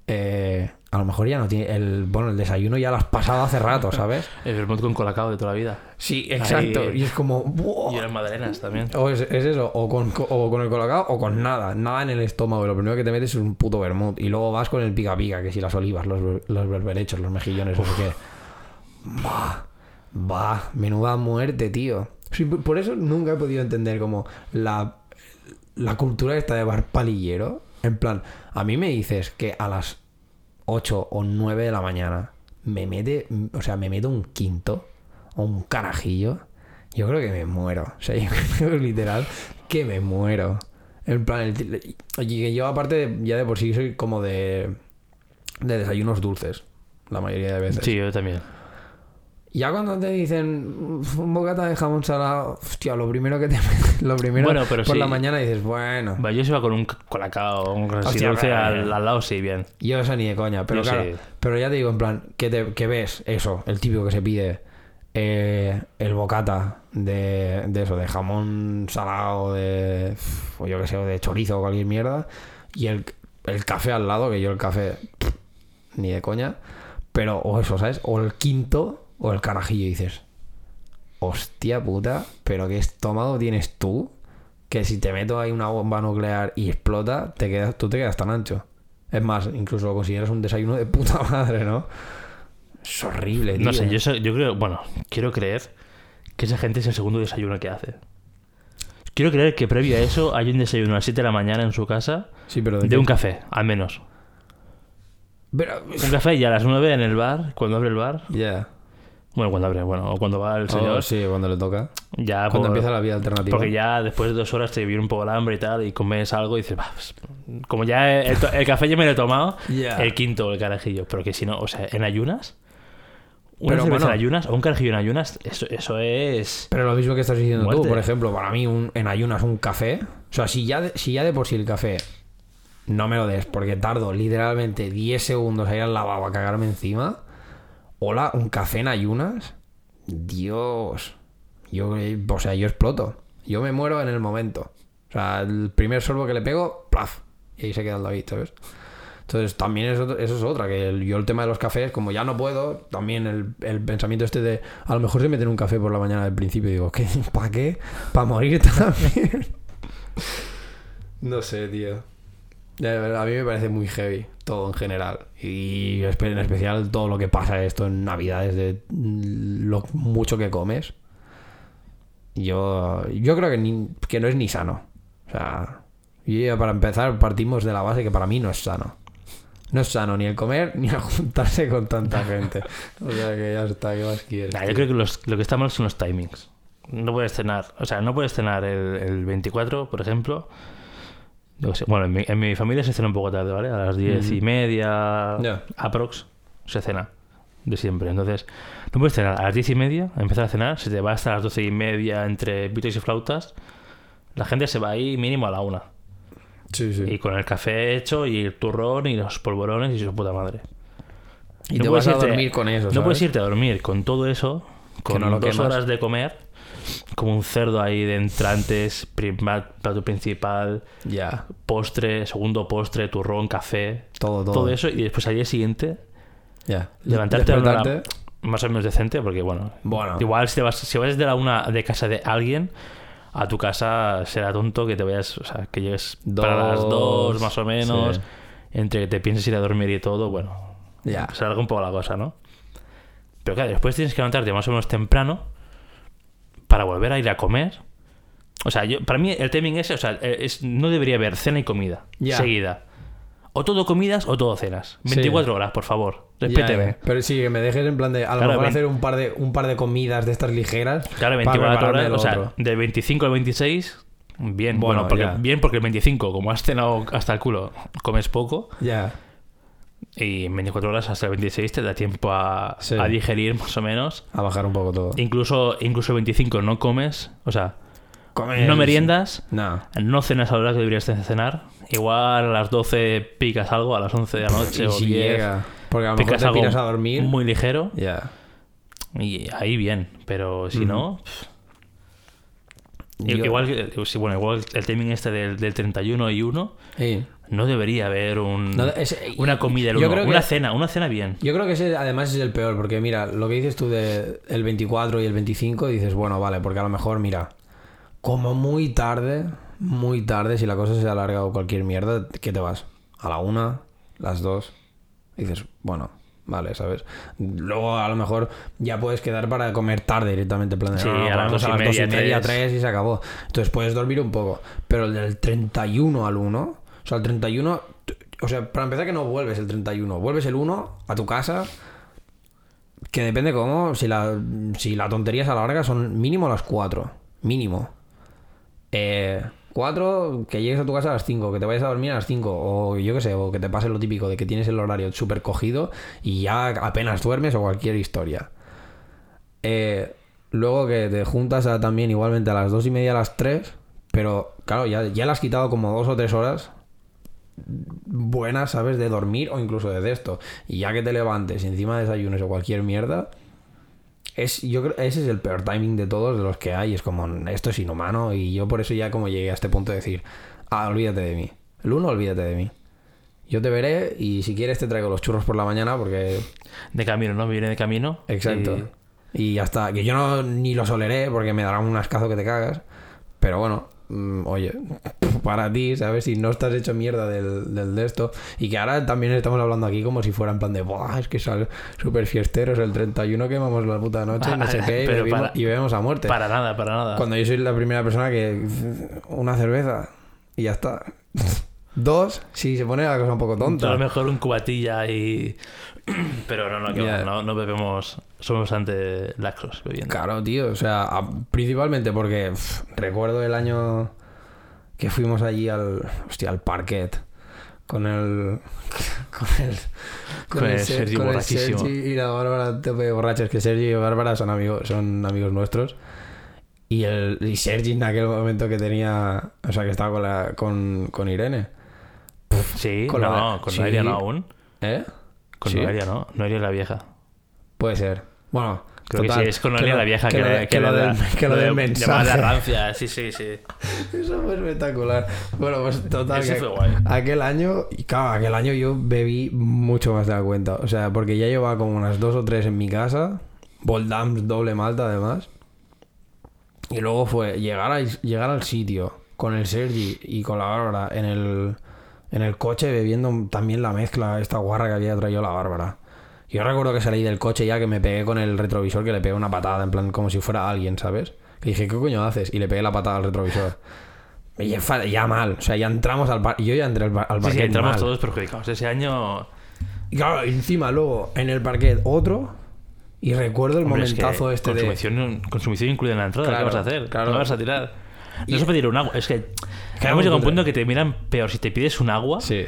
eh, a lo mejor ya no tiene. El, bueno, el desayuno ya lo has pasado hace rato, ¿sabes? [LAUGHS] El vermut con colacao de toda la vida. Sí, exacto. Ahí- Y es como. ¡buah! Y las madalenas también. O es, es eso, o con, o con el colacao o con nada, nada en el estómago. Lo primero que te metes es un puto vermut. Y luego vas con el pica pica, que si las olivas, los, los berberechos, los mejillones, no sé qué. Va, va, menuda muerte, tío. Sí, por eso nunca he podido entender como la, la cultura esta de bar palillero. En plan, a mí me dices que a las 8 o 9 de la mañana me mete, o sea, me meto un quinto o un carajillo. Yo creo que me muero. O sea, [LAUGHS] yo creo literal que me muero. En plan, el- y yo aparte ya de por sí soy como de, de desayunos dulces. La mayoría de veces. Sí, yo también. Ya cuando te dicen "Uf, un bocata de jamón salado, hostia, lo primero que te [LAUGHS] lo primero Bueno, pero por sí. la mañana dices, bueno, Va, yo se iba con un colacao, un Hostia, dulce al, al lado, sí, bien. yo eso ni de coña, pero Yo claro, sí. pero ya te digo en plan que te que ves eso, el típico que se pide eh, el bocata de, de eso, de jamón salado, de o yo que sé, o de chorizo o cualquier mierda y el, el café al lado, que yo el café pff, ni de coña, pero o eso, ¿sabes? O el quinto o el carajillo y dices, hostia puta, pero qué estómago tienes tú que si te meto ahí una bomba nuclear y explota, te quedas, tú te quedas tan ancho. Es más, incluso lo consideras un desayuno de puta [LAUGHS] madre, ¿no? Es horrible, tío. No sé, yo, creo, bueno, quiero creer que esa gente es el segundo desayuno que hace. Quiero creer que previo a eso hay un desayuno a las 7 de la mañana en su casa Sí, pero de un café, al menos. Pero- Un café y a las 9 en el bar, cuando abre el bar. Ya. Bueno, cuando abre, bueno, o cuando va el señor. Oh, sí, cuando le toca. Ya Cuando por- empieza la vida alternativa. Porque ya después de dos horas te viene un poco el hambre y tal, y comes algo y dices, "Bah, pues, como ya el, café ya me lo he tomado, el quinto, el carajillo. Pero que si no, o sea, en ayunas, una Pero bueno. en ayunas o un carajillo en ayunas, eso, eso es. Pero lo mismo que estás diciendo Muerte. tú, por ejemplo, para mí un, en ayunas un café. O sea, si ya, de, si ya de por sí el café no me lo des porque tardo literalmente 10 segundos a ir al lavabo a cagarme encima. Hola, un café en ayunas. Dios. Yo, o sea, yo exploto. Yo me muero en el momento. O sea, el primer sorbo que le pego, plaf. Y ahí se queda el David, ¿sabes? Entonces, también eso es otra, que yo el tema de los cafés, como ya no puedo, también el, pensamiento este de, a lo mejor se meten un café por la mañana del principio digo, ¿qué? [LAUGHS] ¿Para qué? ¿Para morir también? [LAUGHS] no sé, tío. A mí me parece muy heavy todo en general. Y en especial todo lo que pasa esto en Navidades, de lo mucho que comes. Yo, yo creo que, ni- que no es ni sano. O sea, y ya para empezar partimos de la base que para mí no es sano. No es sano ni el comer ni el juntarse con tanta gente. O sea que ya está, ¿qué más quieres? Nah, yo creo que los- lo que está mal son los timings. No puedes cenar, o sea, no puedes cenar el, el 24, por ejemplo. Yo qué sé, Bueno, en mi, en mi familia se cena un poco tarde, ¿vale? A las 10 y media, Ya. aprox, se cena. De siempre. Entonces, no puedes cenar a las 10 y media, empezar a cenar, se te va hasta las 12 y media entre pitos y flautas. La gente se va ahí mínimo a la una. Sí, sí. Y con el café hecho y el turrón y los polvorones y su puta madre. Y No te puedes vas a irte- dormir con eso, No puedes ¿sabes? irte a dormir con todo eso, con no dos quemas. horas de comer, como un cerdo ahí de entrantes, prima- plato principal, Ya, postre, segundo postre, turrón, café, todo, todo. todo eso, y después al día siguiente levantarte a una hora más o menos decente, porque bueno, Bueno. igual si, te vas, si vas de la una de casa de alguien a tu casa será tonto que te vayas, o sea, que llegues para las Dos, dos más o menos, sí. entre que te pienses ir a dormir y todo, bueno, Ya. se alarga un poco la cosa, ¿no? Pero claro, después tienes que levantarte más o menos temprano para volver a ir a comer. O sea, yo, para mí el timing ese, o sea, eh, es, no debería haber cena y comida Ya. seguida. O todo comidas o todo cenas. Sí. 24 horas, por favor. Respéteme. Pero sí, que me dejes en plan de. A lo Claro, mejor hacer un par de un par de comidas de estas ligeras. Claro, para 24 prepararme horas, o sea, otro. del 25 al 26, bien. Bueno, Bueno, porque, bien porque el 25, como has cenado hasta el culo, comes poco. Ya. Y en 24 horas hasta el 26 te da tiempo a, Sí. a digerir más o menos. A bajar un poco todo. Incluso, incluso el 25 no comes, o sea, Comer- no meriendas, No. no cenas a la hora que deberías de cenar. Igual a las 12 picas algo, a las 11 de la noche Y o si 10. llega. Porque a lo mejor Picas te algo a dormir. muy ligero Ya. y ahí bien, pero si Ujú. no... i- Yo- Igual, sí, bueno, igual el timing este del, del 31 y 1 Sí. no debería haber un, No, es- una comida el yo 1. creo que- Una cena, una cena bien. Yo creo que ese además es el peor, porque mira, lo que dices tú de el 24 y el 25, dices, bueno, vale, porque a lo mejor, mira, como muy tarde, muy tarde, si la cosa se alarga o cualquier mierda, ¿qué te vas? A la una, las dos, dices, bueno, vale, ¿sabes? Luego a lo mejor ya puedes quedar para comer tarde directamente, en plan de, Sí, no, no, a las dos y a las dos y media, media, tres. y se acabó. Entonces puedes dormir un poco, pero el del 31 al 1, o sea, el 31, t- o sea, para empezar que no vuelves el 31, vuelves el 1 a tu casa, que depende cómo, si la, si la tontería se alarga, son mínimo las 4. Mínimo. Eh, 4, que llegues a tu casa a las 5, que te vayas a dormir a las 5, o yo qué sé, o que te pase lo típico de que tienes el horario súper cogido y ya apenas duermes o cualquier historia. Eh, luego que te juntas a- también igualmente a las 2 y media, a las 3, pero claro, ya, ya le has quitado como 2 o 3 horas buenas, ¿sabes? De dormir o incluso de esto. Y ya que te levantes y encima desayunes o cualquier mierda, es, yo creo ese es el peor timing de todos de los que hay. Es como, esto es inhumano. Y yo por eso ya como llegué a este punto de decir, ah, olvídate de mí. El uno, olvídate de mí. Yo te veré y si quieres te traigo los churros por la mañana porque... De camino, ¿no? Me viene de camino. Exacto. y- Y ya está. Que yo no ni los oleré porque me darán un ascazo que te cagas. Pero bueno, mm, oye, para ti, ¿sabes? Si no estás hecho mierda del, del de esto. Y que ahora también estamos hablando aquí como si fuera en plan de, Buah, es que sal súper fiesteros el 31 quemamos la puta noche, no sé qué, y Pero bebimos, para- y bebemos a muerte. Para nada, para nada. Cuando yo soy la primera persona que. Una cerveza y ya está. Dos, si se pone la cosa un poco A tonta. lo mejor un cubatilla y... [CLEARS THROAT] Pero no, no, que va, no, no bebemos... Somos bastante laxos bebiendo. Claro, tío. O sea, a- principalmente porque pf, recuerdo el año que fuimos allí al. Hostia, al parquet. Con el. [LAUGHS] Con el. Con el Ser- Sergi con el borrachísimo. Sergi y la Bárbara tope de borrachos. Que Sergi y Bárbara son amigos, son amigos nuestros. Y, el, y Sergi en aquel momento que tenía. O sea, que estaba con, la, con, con Irene. Sí, Con no, de- con sí. Noelia no aún. ¿Eh? Con Sí. Noelia no. Noelia la vieja. Puede ser. Bueno, Creo total, que sí, es con Noelia la vieja que, que, lo, que, del, que lo de- del mensaje. rancia. Sí, sí, sí. [LAUGHS] Eso fue espectacular. Bueno, pues [LAUGHS] total. Que fue guay. Aquel año, y claro, aquel año yo bebí mucho más de la cuenta. O sea, porque ya llevaba como unas dos o tres en mi casa. Voldams doble malta además. Y luego fue llegar, a- llegar al sitio con el Sergi y con la Bárbara en el, en el coche bebiendo también la mezcla, esta guarra que había traído la Bárbara. Yo recuerdo que salí del coche ya que me pegué con el retrovisor, que le pegué una patada, en plan como si fuera alguien, ¿sabes? Que dije, ¿qué coño haces? Y le pegué la patada al retrovisor. [LAUGHS] Y ya, mal, o sea, ya entramos al par... Yo ya entré al, par- al Sí, sí, entramos mal. todos perjudicados. Ese año... Y claro, encima luego en el parquet otro. Y recuerdo el Hombre, es que momentazo este de... consumición, consumición incluida en la entrada. Claro, ¿Qué vas a hacer? claro. ¿No vas a tirar? Y- No se pedir un agua. Es que... Claro, hemos llegado a un punto que te miran peor si te pides un agua. Sí.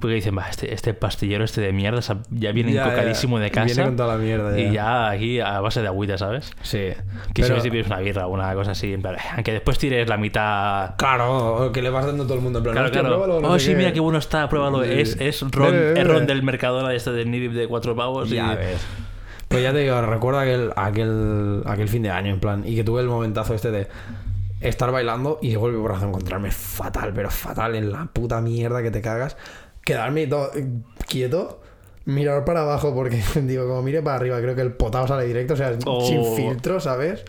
Porque dicen, va, este, este pastillero este de mierda ya viene Ya, encocadísimo ya. de casa. Viene con toda la mierda, Y ya. ya aquí a base de agüita, ¿sabes? Sí. Que Pero- si pides una birra o una cosa así, aunque después tires la mitad. Claro, que le vas dando a todo el mundo en plan... Claro, "Hostia, claro. pruébalo, no oh, sí, qué". mira qué bueno está, pruébalo. Sí. Es, es ron, Bebe, bebe. es ron del Mercadona este de Nibib de cuatro pavos. y- Ya ves. Pues ya te digo, recuerdo aquel, aquel, aquel fin de año, en plan, y que tuve el momentazo este de estar bailando y de golpe por razón encontrarme fatal, pero fatal, en la puta mierda que te cagas, quedarme todo quieto, mirar para abajo, porque [LAUGHS] digo, como mire para arriba, creo que el potado sale directo, o sea, Oh. sin filtro, ¿sabes?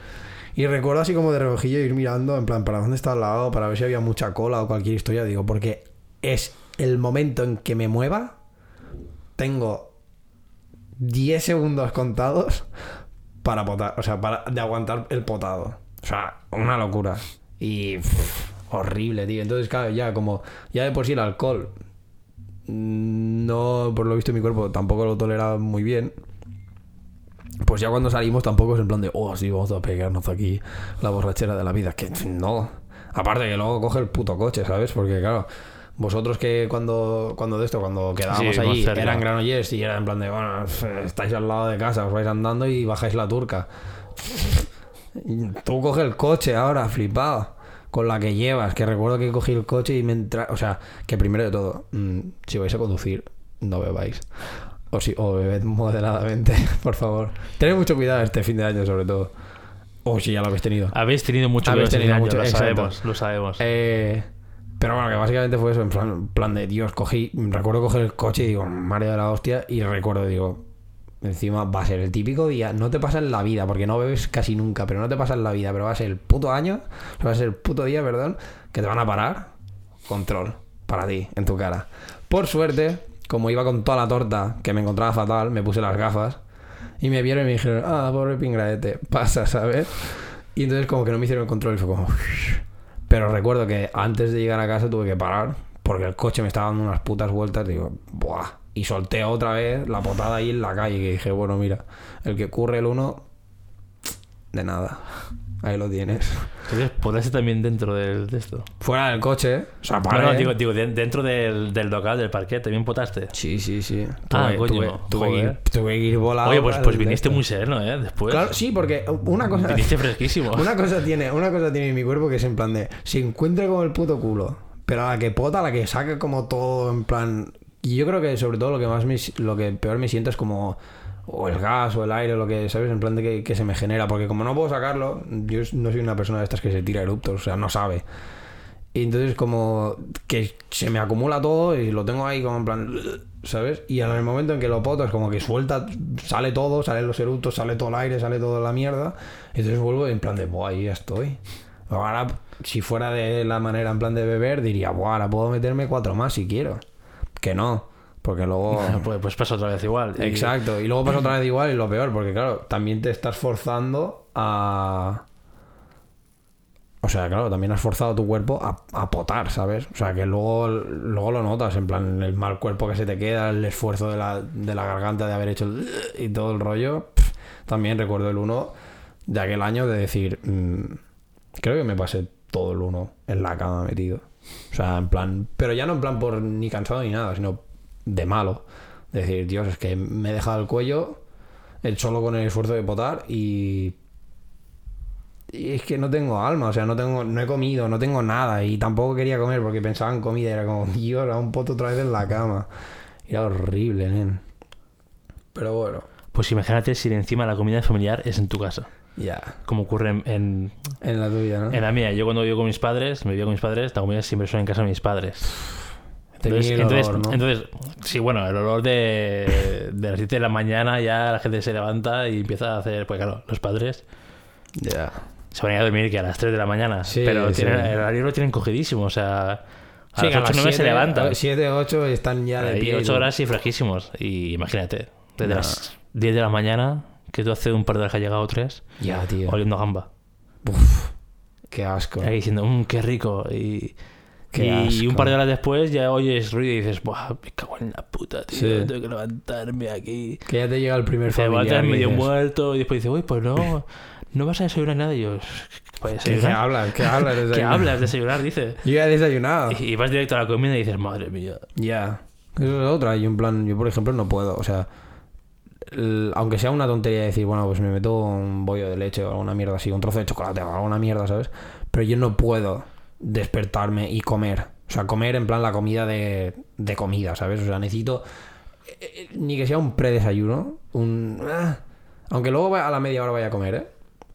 Y recuerdo así como de reojillo ir mirando, en plan, para dónde está al lado, para ver si había mucha cola o cualquier historia, digo, porque es el momento en que me mueva, tengo 10 segundos contados para potar, o sea, para de aguantar el potado. O sea, una locura. Y pff, horrible, tío. Entonces, claro, ya como ya de por sí el alcohol mm, no, por lo visto mi cuerpo tampoco lo tolera muy bien. Pues ya cuando salimos tampoco es en plan de, oh, sí, vamos a pegarnos aquí la borrachera de la vida. Que no. Aparte que luego coge el puto coche, ¿sabes? Porque claro, vosotros que cuando, cuando de esto, cuando quedábamos Sí, allí, cerca. eran granollers y era en plan de, bueno, estáis al lado de casa, os vais andando y bajáis la turca. Y Tú coges el coche ahora, flipado. Con la que llevas, que recuerdo que cogí el coche y me entra... O sea, que primero de todo, mm, si vais a conducir, no bebáis. O, si, o bebed [LAUGHS] moderadamente, por favor. Tened mucho cuidado este fin de año, sobre todo. O si ya lo habéis tenido. Habéis tenido mucho Habéis este tenido año, mucho, lo exacto. sabemos, lo sabemos. Eh, pero bueno, que básicamente fue eso, en plan, en plan de Dios, cogí, recuerdo coger el coche y digo, María de la hostia, y recuerdo, digo, encima va a ser el típico día, no te pasa en la vida, porque no bebes casi nunca, pero no te pasa en la vida, pero va a ser el puto año, va a ser el puto día, perdón, que te van a parar, control, para ti, en tu cara. Por suerte, como iba con toda la torta, que me encontraba fatal, me puse las gafas, y me vieron y me dijeron, ah, pobre pingradete, pasa, [LAUGHS] ¿sabes? Y entonces como que no me hicieron control y fue como... [LAUGHS] Pero recuerdo que antes de llegar a casa tuve que parar porque el coche me estaba dando unas putas vueltas. Digo, ¡buah! Y solté otra vez la potada ahí en la calle. Que dije, bueno, mira, el que curre el uno, de nada. Ahí lo tienes. Entonces, ponerse también dentro del, de esto. Fuera del coche, ¿eh? o sea, No, paré. no, digo, digo, de- dentro del, del local, del parque, también potaste. Sí, sí, sí. Ah, Tuve, coño, tuve, tuve que ir, tuve que ir volado. Oye, pues, pues viniste muy sereno, ¿eh? Después. Claro, sí, porque una cosa... Viniste fresquísimo. [LAUGHS] Una cosa tiene, una cosa tiene mi cuerpo que es en plan de se encuentra como el puto culo, pero a la que pota, a la que saca como todo en plan y yo creo que sobre todo lo que más me, lo que peor me siento es como o el gas o el aire o lo que sabes en plan de que, se me genera porque como no puedo sacarlo yo no soy una persona de estas que se tira eruptos o sea no sabe y entonces como que se me acumula todo y lo tengo ahí como en plan ¿sabes? y en el momento en que lo poto es como que suelta sale todo salen los eructos sale todo el aire sale toda la mierda entonces vuelvo en plan de, Buah, ahí ya estoy. Ahora, si fuera de la manera en plan de beber, diría, Buah, ahora puedo meterme cuatro más si quiero. Que no, porque luego... [LAUGHS] Pues, pues pasa otra vez igual. Exacto, y luego pasa otra vez igual y lo peor, porque claro, también te estás forzando a... O sea, claro, también has forzado tu cuerpo a, a potar, ¿sabes? O sea, que luego, luego lo notas, en plan, el mal cuerpo que se te queda, el esfuerzo de la, de la garganta de haber hecho el... y todo el rollo. Pff, también recuerdo el uno de aquel año de decir, mm, creo que me pasé todo el uno en la cama metido. O sea, en plan, pero ya no en plan por ni cansado ni nada, sino de malo. De decir, Dios, es que me he dejado el cuello el solo con el esfuerzo de potar y y es que no tengo alma, o sea, no tengo no he comido, no tengo nada y tampoco quería comer porque pensaba en comida era como, [LAUGHS] Dios, era un poto otra vez en la cama. Era horrible, nen. Pero bueno, Pues imagínate si encima la comida familiar es en tu casa. ya. Como ocurre en, en, En la tuya, ¿no? en la mía. Yo cuando vivo con mis padres, me vivo con mis padres, la comida siempre son en casa de mis padres. Entonces, el entonces, olor, ¿no? entonces, sí, bueno, el olor de, de las 7 de la mañana ya la gente se levanta y empieza a hacer, pues claro, los padres Ya. se van a ir a dormir que a las 3 de la mañana. Sí, pero sí. tienen- el horario lo tienen cogidísimo, o sea, a Sí, las 8 o 9 se levantan. 7, 8 están ya de pie. 8 horas y fresquísimos. Y imagínate, desde Nah. las 10 de la mañana, que tú hace un par de horas que has llegado 3, Ya, tío. oliendo a gamba. Uf, qué asco. Ahí diciendo, mmm, qué rico. Y, Qué y asco. un par de horas después ya oyes ruido y dices, Buah, me cago en la puta, tío. Sí. Tengo que levantarme aquí. Que ya te llega el primer Te levantas familiar. y medio dices, muerto y después dices, uy, pues no, no vas a desayunar nada. Y yo, ¿qué puedes ¿Qué, qué desayunar? hablas? ¿Qué hablas? ¿Qué hablas de [LAUGHS] desayunar? Dice. Yo ya he desayunado. Y, y vas directo a la comida y dices, madre mía. Ya. Eso es otra. Yo, en plan, yo por ejemplo no puedo. O sea, aunque sea una tontería decir, bueno, pues me meto un bollo de leche o alguna mierda así, un trozo de chocolate o alguna mierda, ¿sabes? Pero yo no puedo despertarme y comer. O sea, comer en plan la comida de, de comida, ¿sabes? O sea, necesito eh, eh, ni que sea un predesayuno, un... ah, aunque luego a la media hora vaya a comer, ¿eh?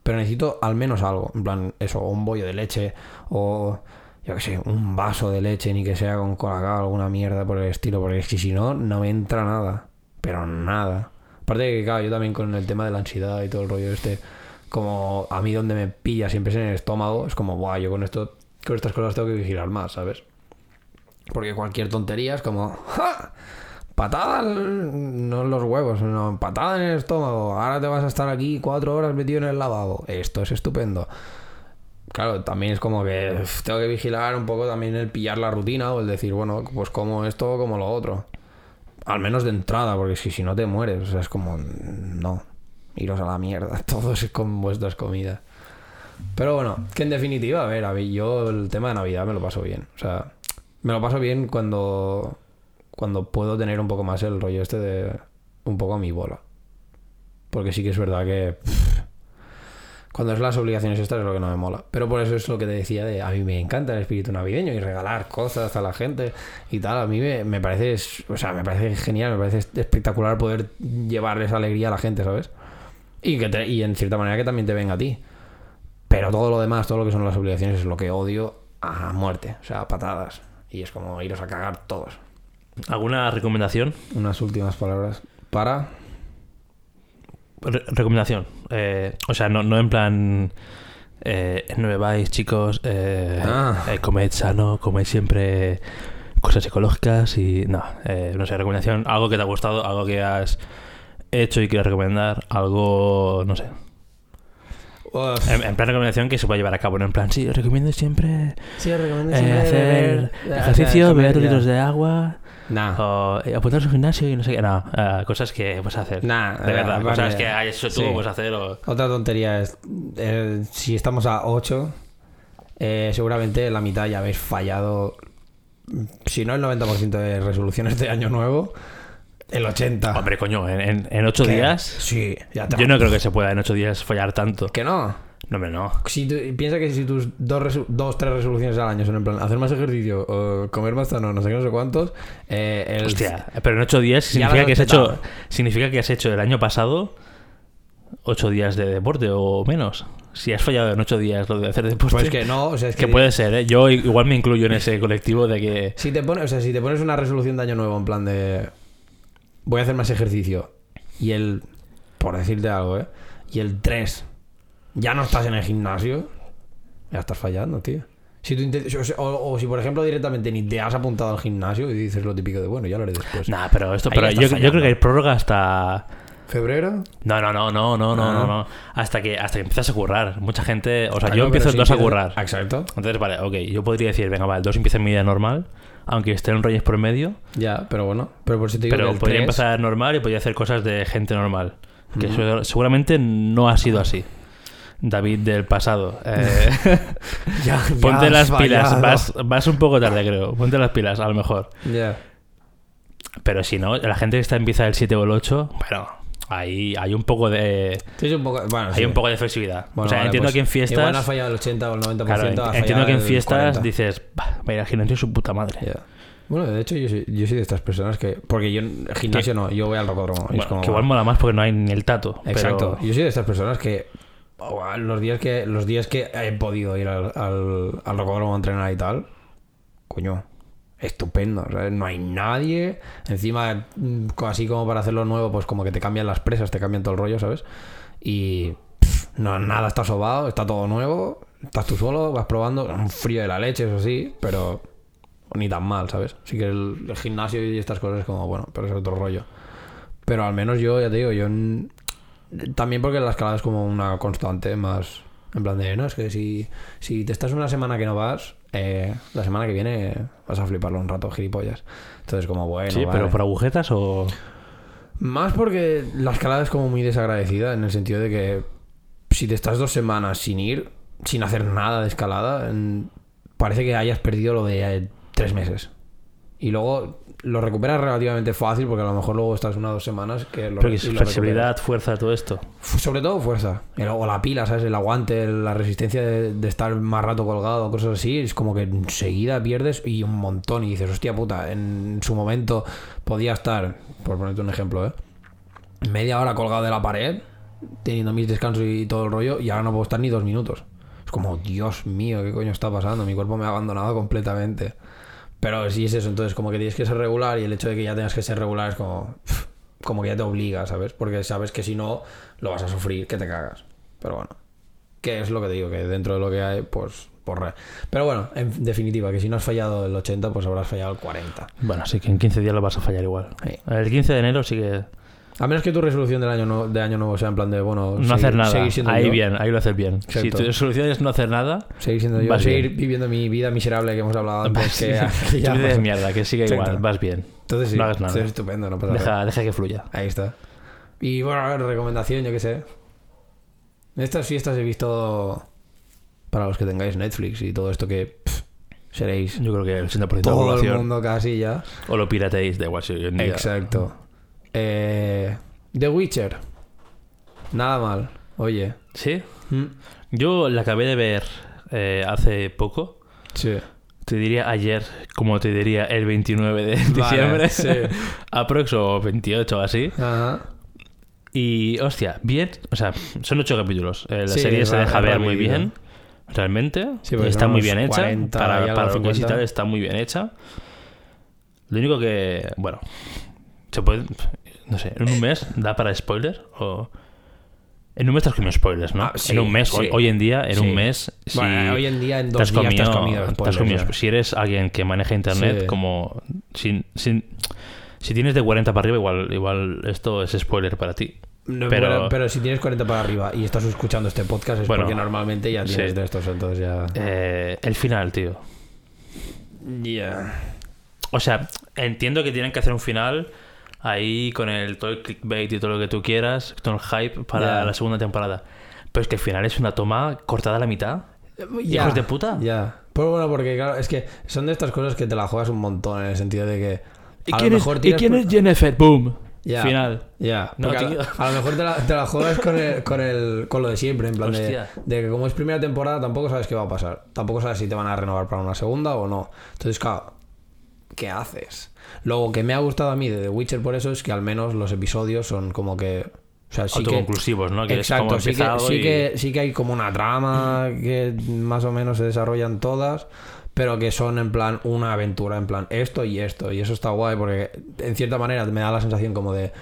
Pero necesito al menos algo. En plan, eso, un bollo de leche o yo qué sé, un vaso de leche, ni que sea con colacao, alguna mierda por el estilo, porque es que si no, no me entra nada. Pero nada. Aparte de que, claro, yo también con el tema de la ansiedad y todo el rollo este, como a mí donde me pilla siempre es en el estómago, es como, buah, yo con esto, con estas cosas tengo que vigilar más, ¿sabes? Porque cualquier tontería es como, ¡ja! Patada, no los huevos, no, patada en el estómago. Ahora te vas a estar aquí cuatro horas metido en el lavabo. Esto es estupendo claro, también es como que tengo que vigilar un poco también el pillar la rutina o el decir, bueno, pues como esto como lo otro. Al menos de entrada, porque si, si no te mueres, o sea, es como, no, iros a la mierda, [LAUGHS] todos con vuestras comidas. Pero bueno, que en definitiva, a ver, yo el tema de Navidad me lo paso bien. O sea, me lo paso bien cuando, cuando puedo tener un poco más el rollo este de un poco a mi bola. Porque sí que es verdad que cuando es las obligaciones estas es lo que no me mola. Pero por eso es lo que te decía de a mí me encanta el espíritu navideño y regalar cosas a la gente y tal. A mí me, me parece, o sea, me parece genial, me parece espectacular poder llevarles alegría a la gente, ¿sabes? Y que te- y en cierta manera que también te venga a ti. Pero todo lo demás, todo lo que son las obligaciones es lo que odio a muerte, o sea, a patadas. Y es como iros a cagar todos. ¿Alguna recomendación? Unas últimas palabras para Re- recomendación. Eh, o sea, no, no en plan. Eh, no bebáis, chicos. Eh, Ah. eh, comed sano, comed siempre cosas ecológicas y. No, eh, no sé, recomendación. Algo que te ha gustado, algo que has hecho y quieres recomendar. Algo. No sé. En, en plan recomendación que se puede llevar a cabo. No en plan, sí, recomiendo siempre Sí, recomiendo eh, hacer ejercicio, beber dos litros de agua. Nah. O eh, apuntarse al gimnasio y no sé qué. No, eh, cosas que puedes hacer. Nah, de verdad, aparte- cosas que hecho tú sí. puedes hacer. O... Otra tontería es, eh, si estamos a 8, eh, seguramente la mitad ya habéis fallado, si no el 90% de resoluciones de año nuevo, el 80. Hombre, coño, en, en, en ocho ¿Qué? días. Sí, ya te Yo no creo que se pueda en ocho días follar tanto. Que no. No, hombre, no. Si tú- piensa que si tus dos, dos, tres resoluciones al año son en plan hacer más ejercicio, o comer más sano, no sé qué, no sé cuántos, eh, el, Hostia, pero en ocho días significa que, has hecho, significa que has hecho el año pasado ocho días de deporte o menos. Si has fallado en ocho días lo de hacer deporte. Pues que no, o sea, es que que, puede ser, ¿eh? Yo igual me incluyo en ese colectivo de que. Si te pones, o sea, si te pones una resolución de año nuevo en plan de voy a hacer más ejercicio y el por decirte algo, ¿eh? Y el 3 ya no estás en el gimnasio, Ya estás fallando, tío. Si tú o, sea, o- o si, por ejemplo, directamente ni te has apuntado al gimnasio y dices lo típico de, bueno, ya lo haré después. Nah, pero esto, Ahí pero yo, creo que hay prórroga hasta. ¿Febrero? No, no, no, no, no, no, Ah. no, no. Hasta que, hasta que empiezas a currar. Mucha gente. O sea, Claro, yo empiezo el si 2 a currar. Exacto. Entonces, vale, ok. Yo podría decir, venga, va, el 2 empieza en mi vida normal. Aunque esté en Reyes por medio. Ya, pero bueno. Pero por si te digo Pero que el podría 3 empezar normal y podría hacer cosas de gente normal. Que seguramente no ha sido así. David del pasado. [LAUGHS] Eh, Ya, ponte las pilas. fallado. Vas, vas un poco tarde, creo. Ponte las pilas, a lo mejor. Pero si no, la gente que está empieza el 7 o el 8, bueno, ahí hay un poco de. Sí, es un poco... Bueno, Hay sí. un poco de flexibilidad. Bueno, o sea, vale, entiendo pues que en fiestas. Igual has fallado el 80 o el 90%. Claro, entiendo que en fiestas 40. dices, "Bah, va a ir al gimnasio su puta madre. Bueno, de hecho, yo soy, yo soy de estas personas que. Porque yo en gimnasio no, yo voy al rocódromo. es Bueno, que igual mola más porque no hay ni el tato. Exacto. Pero... Yo soy de estas personas que. Oh, los días que los días que he podido ir al, al, al a entrenar y tal. Coño. Estupendo. ¿sabes? No hay nadie. Encima, mm, así como para hacerlo nuevo, pues como que te cambian las presas, te cambian todo el rollo, ¿sabes? Y. no, nada está sobado, está todo nuevo. Estás tú solo, vas probando. Un frío de la leche, eso sí, pero ni tan mal, ¿sabes? Así que el, el gimnasio y estas cosas es como, bueno, pero es otro rollo. Pero al menos yo, ya te digo, yo también porque la escalada es como una constante más en plan de, no, es que si, si te estás una semana que no vas, eh, la semana que viene vas a fliparlo un rato, gilipollas. Entonces como, bueno, Sí, vale. pero por agujetas o. Más porque la escalada es como muy desagradecida en el sentido de que si te estás dos semanas sin ir, sin hacer nada de escalada, parece que hayas perdido lo de eh, tres meses. Y luego lo recuperas relativamente fácil porque a lo mejor luego estás una o dos semanas que lo, Pero que es flexibilidad, fuerza, todo esto. Sobre todo fuerza. Luego la pila, ¿sabes? El aguante, la resistencia de, de estar más rato colgado, cosas así. Es como que enseguida pierdes y un montón. Y dices, hostia puta, en su momento podía estar, por ponerte un ejemplo, ¿eh? Media hora colgado de la pared, teniendo mis descansos y todo el rollo, y ahora no puedo estar ni dos minutos. Es como, Dios mío, ¿qué coño está pasando? Mi cuerpo me ha abandonado completamente. Pero sí es eso, entonces como que tienes que ser regular y el hecho de que ya tengas que ser regular es como, como que ya te obliga, ¿sabes? Porque sabes que si no, lo vas a sufrir, que te cagas. Pero bueno, que es lo que te digo, que dentro de lo que hay, pues, porra. Pero bueno, en definitiva, que si no has fallado el 80, pues habrás fallado el 40. Bueno, sí que en 15 días lo vas a fallar igual. Sí. El 15 de enero sí que. A menos que tu resolución del año, no- de año nuevo sea en plan de, bueno, No seguir- hacer nada. Ahí yo, bien, ahí lo haces bien. Si tu solución es no hacer nada, Seguir siendo yo, Vas seguir bien. viviendo mi vida miserable que hemos hablado antes. que, [LAUGHS] que ya mierda, que siga Exacto. igual, vas bien. Entonces sí, no hagas nada. entonces estupendo, no pasa nada. Deja, deja que fluya. Ahí está. Y bueno, a ver, recomendación, yo qué sé. Estas fiestas he visto, para los que tengáis Netflix y todo esto que pff, seréis Yo creo que el 80% de la todo el mundo casi ya. O lo pirateéis, da igual si. Exacto. Eh, The Witcher. Nada mal. Oye. ¿Sí? Mm, Yo la acabé de ver eh, hace poco. Sí. Te diría ayer, como te diría el 29 de Vale, diciembre. sí. [LAUGHS] Aprox o 28 o así. Ajá. Y, hostia, bien. O sea, son ocho capítulos. Eh, la Sí, serie se deja ver muy bien. Realmente. Sí, está muy bien hecha. 40 y para para lo que es y 50. tal, está muy bien hecha. Lo único que, bueno, se puede. No sé, en un mes da para spoiler. O. En un mes te has comido spoilers, ¿no? Ah, sí, en un mes, hoy, sí. hoy en día, en Sí. un mes. Si Bueno, hoy en día en te dos has días comido, te has comido. te has spoilers, comido-. Si eres alguien que maneja internet, como. Sin, sin, si tienes de 40 para arriba, igual, igual esto es spoiler para ti. No, pero- pero, pero si tienes 40 para arriba y estás escuchando este podcast es Bueno, porque normalmente ya tienes de estos, entonces ya... Eh, el final, tío. Ya. O sea, entiendo que tienen que hacer un final ahí con el todo el clickbait y todo lo que tú quieras, con el hype para Ya. la segunda temporada. Pero es que el final es una toma cortada a la mitad. Ya, Hijos de puta. Ya. Pues bueno, porque claro, es que son de estas cosas que te la juegas un montón en el sentido de que... ¿Y a quién, lo es, mejor ¿y quién por- es Jennifer? Boom. Ya. Final. Ya, No, porque a, a lo mejor te la, te la juegas con, el, con, el, con lo de siempre, en plan de, de que como es primera temporada tampoco sabes qué va a pasar. Tampoco sabes si te van a renovar para una segunda o no. Entonces, claro, ¿qué haces? Luego, que me ha gustado a mí de The Witcher por eso es que al menos los episodios son como que... O sea, sí que, Autoconclusivos, ¿no? Que Exacto, es sí que, sí, y- que, sí que hay como una trama que más o menos se desarrollan todas, pero que son en plan una aventura, en plan esto y esto. Y eso está guay porque en cierta manera me da la sensación como de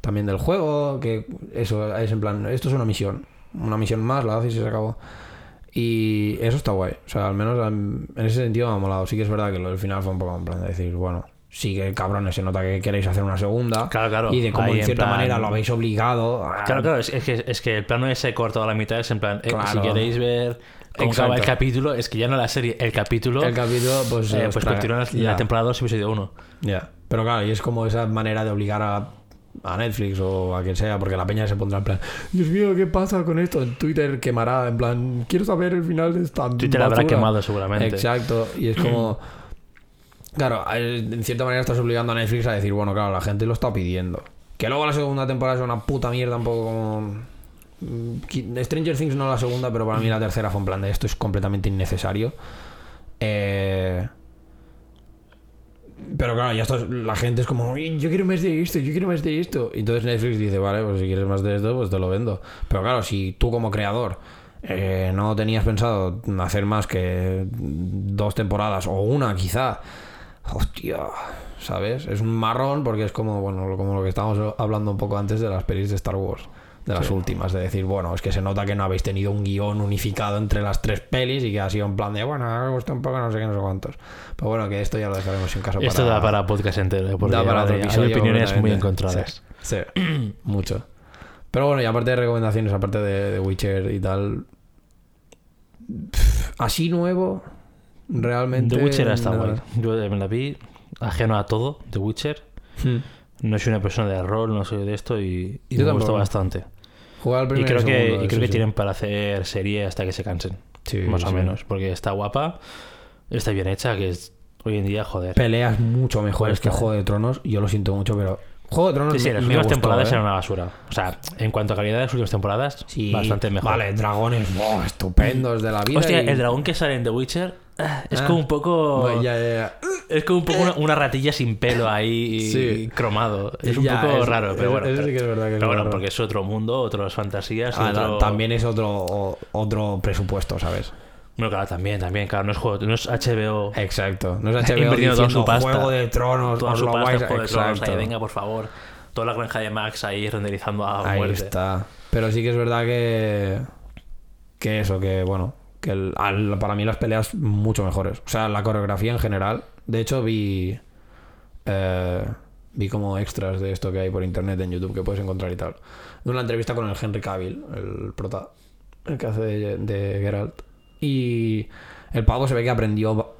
también del juego, que eso es en plan, esto es una misión, una misión más, la haces y se acabó. Y eso está guay. O sea, al menos en ese sentido me ha molado. Sí que es verdad que lo del final fue un poco en plan de decir, bueno, sí que cabrones, se nota que queréis hacer una segunda. Claro, claro. Y de cómo Ahí en en cierta plan- manera lo habéis obligado. a- Claro, claro, es, es que, es que el plano ese cortado a la mitad es en plan, eh, Claro. si queréis ver cómo acaba el capítulo, es que ya no la serie, el capítulo, El capítulo, pues. eh, pues continúa la temporada 2, episodio 1. ya. Pero claro, y es como esa manera de obligar a, a Netflix o a quien sea, porque la peña se pondrá en plan, Dios mío, ¿qué pasa con esto? En Twitter quemará, en plan, quiero saber el final de esta. Twitter habrá basura". quemado seguramente. Exacto, y es como. Claro, eh, en cierta manera estás obligando a Netflix a decir, bueno, claro, la gente lo está pidiendo. Que luego la segunda temporada es una puta mierda, un poco como. mm, Stranger Things no la segunda, pero para mí la tercera fue en plan de esto es completamente innecesario. Eh. Pero claro, ya esto, la gente es como, "Uy, yo quiero más de esto, yo quiero más de esto. Y entonces Netflix dice, vale, pues si quieres más de esto, pues te lo vendo. Pero claro, si tú como creador eh, no tenías pensado hacer más que dos temporadas o una quizá, hostia, ¿sabes? Es un marrón porque es como, bueno, como lo que estábamos hablando un poco antes de las pelis de Star Wars. De las Sí. últimas, de decir, bueno, es que se nota que no habéis tenido un guion unificado entre las tres pelis y que ha sido en plan de, bueno, me gusta un poco, no sé qué, no sé cuántos. Pero bueno, que esto ya lo dejaremos en caso Esto para... da para podcast entero, ¿eh? porque Da para otro hay opiniones muy encontradas. Sí, sí, [CLEARS THROAT] mucho. Pero bueno, y aparte de recomendaciones, aparte de, de Witcher y tal. pff, Así nuevo, realmente. The Witcher está guay. Yo me la vi ajeno a todo, The Witcher. Hmm. No soy una persona de rol, no soy de esto y, y me gustó tampoco. bastante. Jugar al Y creo que, y creo que sí. tienen para hacer serie hasta que se cansen. Sí, más o menos. Porque está guapa, está bien hecha, que es hoy en día, joder. Peleas mucho mejores que Juego de Tronos. Yo lo siento mucho, pero. Juego de Tronos Sí, sí, las últimas temporadas ¿eh? eran una basura. O sea, en cuanto a calidad de las últimas temporadas, Sí, bastante mejor. Vale, dragones, wow, estupendos de la vida. Hostia, y- el dragón que sale en The Witcher es Ah. como un poco. Bueno, ya, ya, ya. Es como un poco una, una ratilla sin pelo ahí Sí. cromado. Es un poco raro, pero bueno. eso sí que es verdad que es pero bueno, raro. porque es otro mundo, otras fantasías. Ah, otro... También es otro, otro presupuesto, ¿sabes? Bueno, claro, también, también. Claro, no es, juego, no es HBO. Exacto. No es HBO [LAUGHS] Invirtiendo toda su pasta. Juego de Tronos, Toda su lo pasta a- Juego de Tronos, ahí, venga, por favor. Toda la granja de Max ahí renderizando a Ahí muerte. está. Pero sí que es verdad que. Que eso, que bueno. Que el- al- para mí las peleas mucho mejores. O sea, la coreografía en general. De hecho, vi. eh, vi como extras de esto que hay por internet en YouTube que puedes encontrar y tal. De una entrevista con el Henry Cavill, el prota, el que hace de, de Geralt. Y el pavo se ve que aprendió.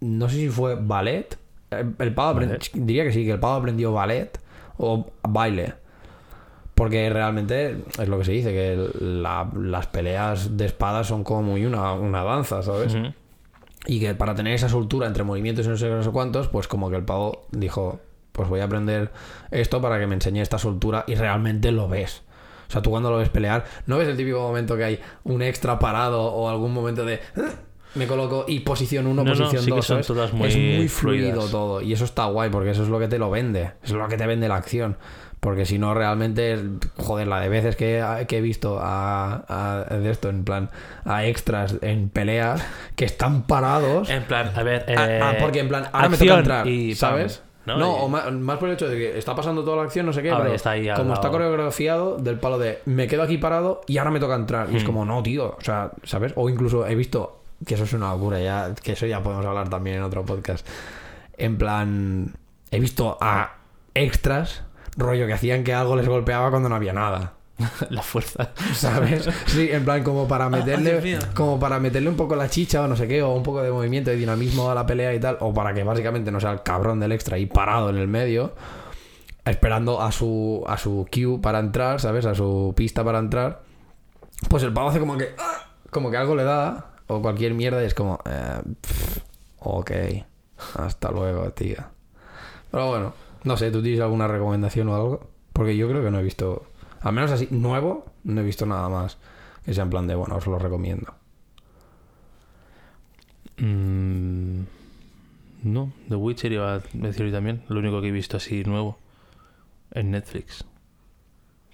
No sé si fue ballet. El, el pavo aprend- diría que sí, que el pavo aprendió ballet o baile. Porque realmente es lo que se dice, que la- las peleas de espadas son como muy una, una danza, ¿sabes? Ujú. Y que para tener esa soltura entre movimientos y no sé no sé cuántos, pues como que el pavo dijo, pues voy a aprender esto para que me enseñe esta soltura y realmente lo ves. O sea, tú cuando lo ves pelear, no ves el típico momento que hay un extra parado o algún momento de... Me coloco y posición 1, No, no, posición sí que 2. son todas muy es muy fluido fluidas. todo. Y eso está guay porque eso es lo que te lo vende. Es lo que te vende la acción. Porque si no, realmente, joder, la de veces que, que he visto a, a- de esto, en plan, a extras en peleas que están parados. En plan, a ver. Ah, eh, ah, porque en plan, ahora me toca entrar, y ¿sabes? ¿no? No, Y- o más, más por el hecho de que está pasando toda la acción, no sé qué, Ah, pero está ahí como lado. está coreografiado del palo de me quedo aquí parado y ahora me toca entrar. Y es Hmm. como, no, tío, o sea, ¿sabes? O incluso he visto, que eso es una locura, ya, que eso ya podemos hablar también en otro podcast. En plan, he visto a extras, rollo, que hacían que algo les golpeaba cuando no había nada. [LAUGHS] la fuerza. ¿Sabes? [LAUGHS] Sí, en plan como para meterle Dios mío. como para meterle un poco la chicha o no sé qué, o un poco de movimiento y dinamismo a la pelea y tal, o para que básicamente no sea el cabrón del extra y parado en el medio, esperando a su a su cue para entrar, ¿sabes? A su pista para entrar. Pues el pavo hace como que ¡ah! como que algo le da o cualquier mierda y es como eh, pff, ok, hasta luego, tía. Pero bueno, no sé, ¿tú tienes alguna recomendación o algo? Porque yo creo que no he visto, al menos así, nuevo, no he visto nada más que sea en plan de, bueno, os lo recomiendo. Mm, no, The Witcher iba a decir hoy también. Lo único que he visto así nuevo en Netflix.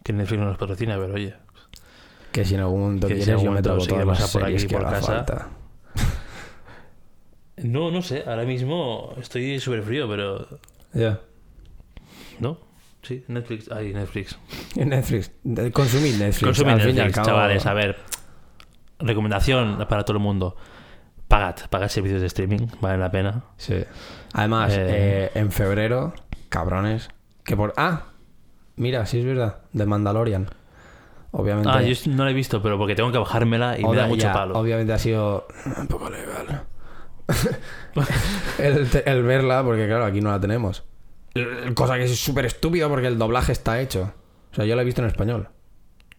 Que Netflix no nos patrocina, pero oye. Que si en algún momento Que si en quieres, yo algún me momento trago sí todas las por aquí, que por casa. falta. [LAUGHS] No, no sé. Ahora mismo estoy súper frío, pero. Ya. ¿No? Sí, Netflix. Ay, Netflix. [LAUGHS] En Netflix. Consumid Netflix. Fin al Netflix, cabo. chavales. A ver. recomendación para todo el mundo. Pagad, pagad servicios de streaming, vale la pena. Sí. Además, Eh. eh, en febrero, cabrones. Que por. Ah, mira, sí es verdad. De Mandalorian. Obviamente. Ah, yo no la he visto, pero porque tengo que bajármela y me da mucho ya, palo. Obviamente ha sido un poco legal. [LAUGHS] el verla, porque claro, aquí no la tenemos. Cosa que es súper estúpido porque el doblaje está hecho. O sea, yo la he visto en español.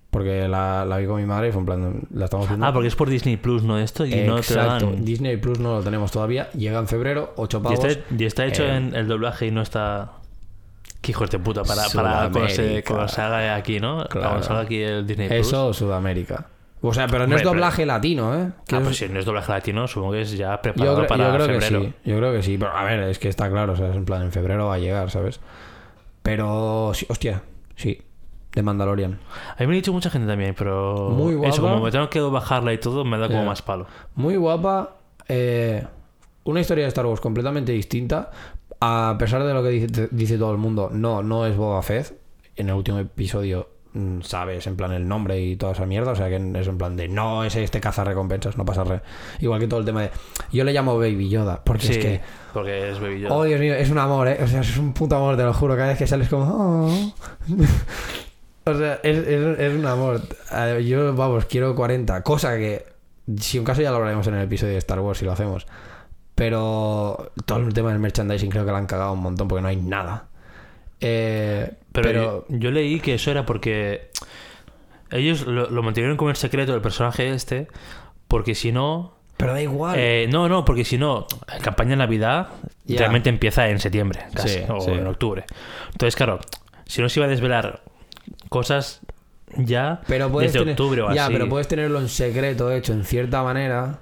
Porque la, la vi con mi madre y fue en plan, la estamos viendo. Ah, porque es por Disney Plus, ¿no? Esto y no te lo Exacto. dan. Disney Plus no lo tenemos todavía. Llega en febrero, 8 Y pavos. está, y está hecho Eh, en el doblaje y no está. Qué hijos de puta, para, para cuando se, Sudamérica. cuando salga aquí, ¿no? Claro. Cuando salga aquí el Disney Plus. Eso, Sudamérica. O sea, pero no Hombre, es pero- doblaje latino, ¿eh? Ah, es- pues si no es doblaje latino, supongo que es ya yo, preparado creo- para yo creo febrero. que sí. Yo creo que sí. Pero a ver, es que está claro. O sea, es en plan, en febrero va a llegar, ¿sabes? Pero, sí, hostia, sí. De Mandalorian. A mí me ha dicho mucha gente también, pero. Muy guapa. Eso, como me tengo que bajarla y todo, me da como más palo. Muy guapa. eh, una historia de Star Wars completamente distinta. A pesar de lo que dice, dice todo el mundo, no, no es Boba Fett. En el último episodio sabes en plan el nombre y toda esa mierda. O sea que es en plan de no es este caza recompensas, no pasa re. Igual que todo el tema de. Yo le llamo Baby Yoda. Porque Sí, es que. porque es Baby Yoda. Oh, Dios mío, es un amor, ¿eh? O sea, es un puto amor, te lo juro. Cada vez que sales como... "Oh". [LAUGHS] o sea, es, es- es un amor. Yo, vamos, quiero 40. Cosa que, si un caso ya lo hablaremos en el episodio de Star Wars, si lo hacemos. Pero todo el tema del merchandising creo que lo han cagado un montón porque no hay nada. Eh, Pero, pero, Yo, yo leí que eso era porque ellos lo, lo mantuvieron como el secreto del personaje este, porque si no... pero da igual. eh, no, no, porque si no, la campaña de Navidad Ya. realmente empieza en septiembre, casi, Sí, o sí. en octubre. Entonces, claro, si no se iba a desvelar cosas ya Pero desde tener, octubre o ya, así. pero puedes tenerlo en secreto hecho en cierta manera.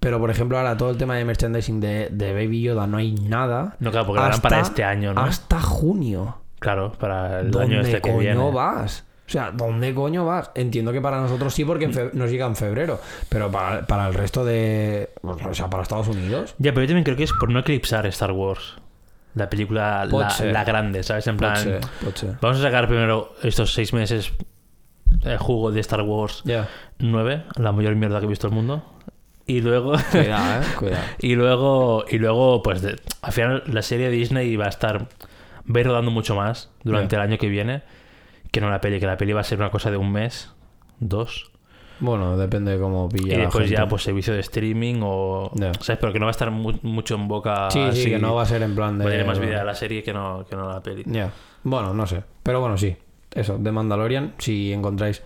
Pero por ejemplo, ahora todo el tema de merchandising de, de Baby Yoda no hay nada. No, claro, porque lo harán para este año, ¿no? Hasta junio. Claro, para el ¿Dónde año este que coño viene. vas? O sea, ¿dónde coño vas? Entiendo que para nosotros sí, porque nos llega en febrero. Pero para, para el resto de. O sea, para Estados Unidos. Ya, pero yo también creo que es por no eclipsar Star Wars. La película, la, grande, ¿sabes? En plan, Pot ser, pot ser. vamos a sacar primero estos seis meses el jugo de Star Wars Ya. 9, la mayor mierda que he visto el mundo. Y luego, [LAUGHS] Cuidado, eh. Cuidado. [LAUGHS] y luego, y luego, pues de- al final la serie de Disney va a estar, va a ir rodando mucho más durante Ya. el año que viene que no la peli, que la peli va a ser una cosa de un mes, dos. Bueno, depende de cómo pilla. y la después ya, gente. pues servicio de streaming o. Ya. ¿Sabes? Pero que no va a estar mu- mucho en boca. Sí, sí, así. que no va a ser en plan de. Va a tener más vida la serie que no, que no la peli. Ya. Bueno, no sé. Pero bueno, sí. Eso, de Mandalorian, si encontráis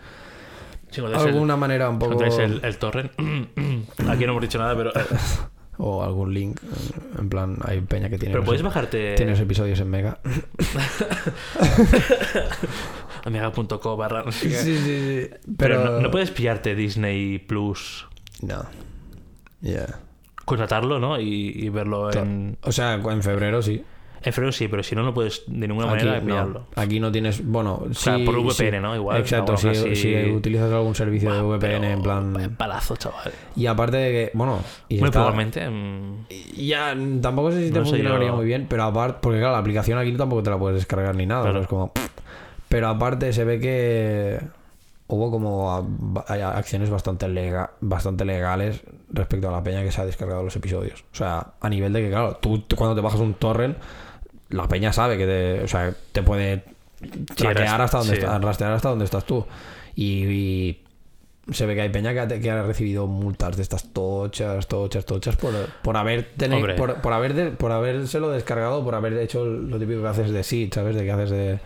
Si el- alguna manera un si poco. encontráis el, el torrent. [CLEARS THROAT] Aquí no hemos dicho nada, pero. [LAUGHS] O algún link. En plan, hay peña que tiene. Pero puedes bajarte. Tienes episodios en Mega. [LAUGHS] Amiga.co barra. no sé qué. sí, sí. Pero, no, no puedes pillarte Disney Plus, No. Ya. contratarlo, ¿no? Y, y verlo en. O sea, en febrero sí. En sí, pero si no, no puedes de ninguna Aquí manera no. Aquí no tienes. Bueno, sea, sí, por VPN, sí. ¿no? Igual, Exacto, o si, algo así. si utilizas algún servicio de VPN en plan. Palazo, chaval. Y aparte de que. Bueno. Y Muy está- probablemente. mm, Ya, tampoco sé si te No funcionaría yo. muy bien, pero aparte. Porque claro, la aplicación aquí tampoco te la puedes descargar ni nada. Claro. Es como. Pero aparte se ve que. Hubo como acciones bastante, lega- bastante legales respecto a la peña que se ha descargado los episodios. O sea, a nivel de que, claro, tú cuando te bajas un torrent, la peña sabe que te, o sea, te puede traquear hasta donde sí. está- rastrear hasta donde estás tú. Y, y se ve que hay peña que ha, que ha recibido multas de estas tochas, tochas, tochas por, por haber Hombre. por, por haber de- por habérselo descargado, por haber hecho lo típico que haces de seed, ¿sabes? De que haces de,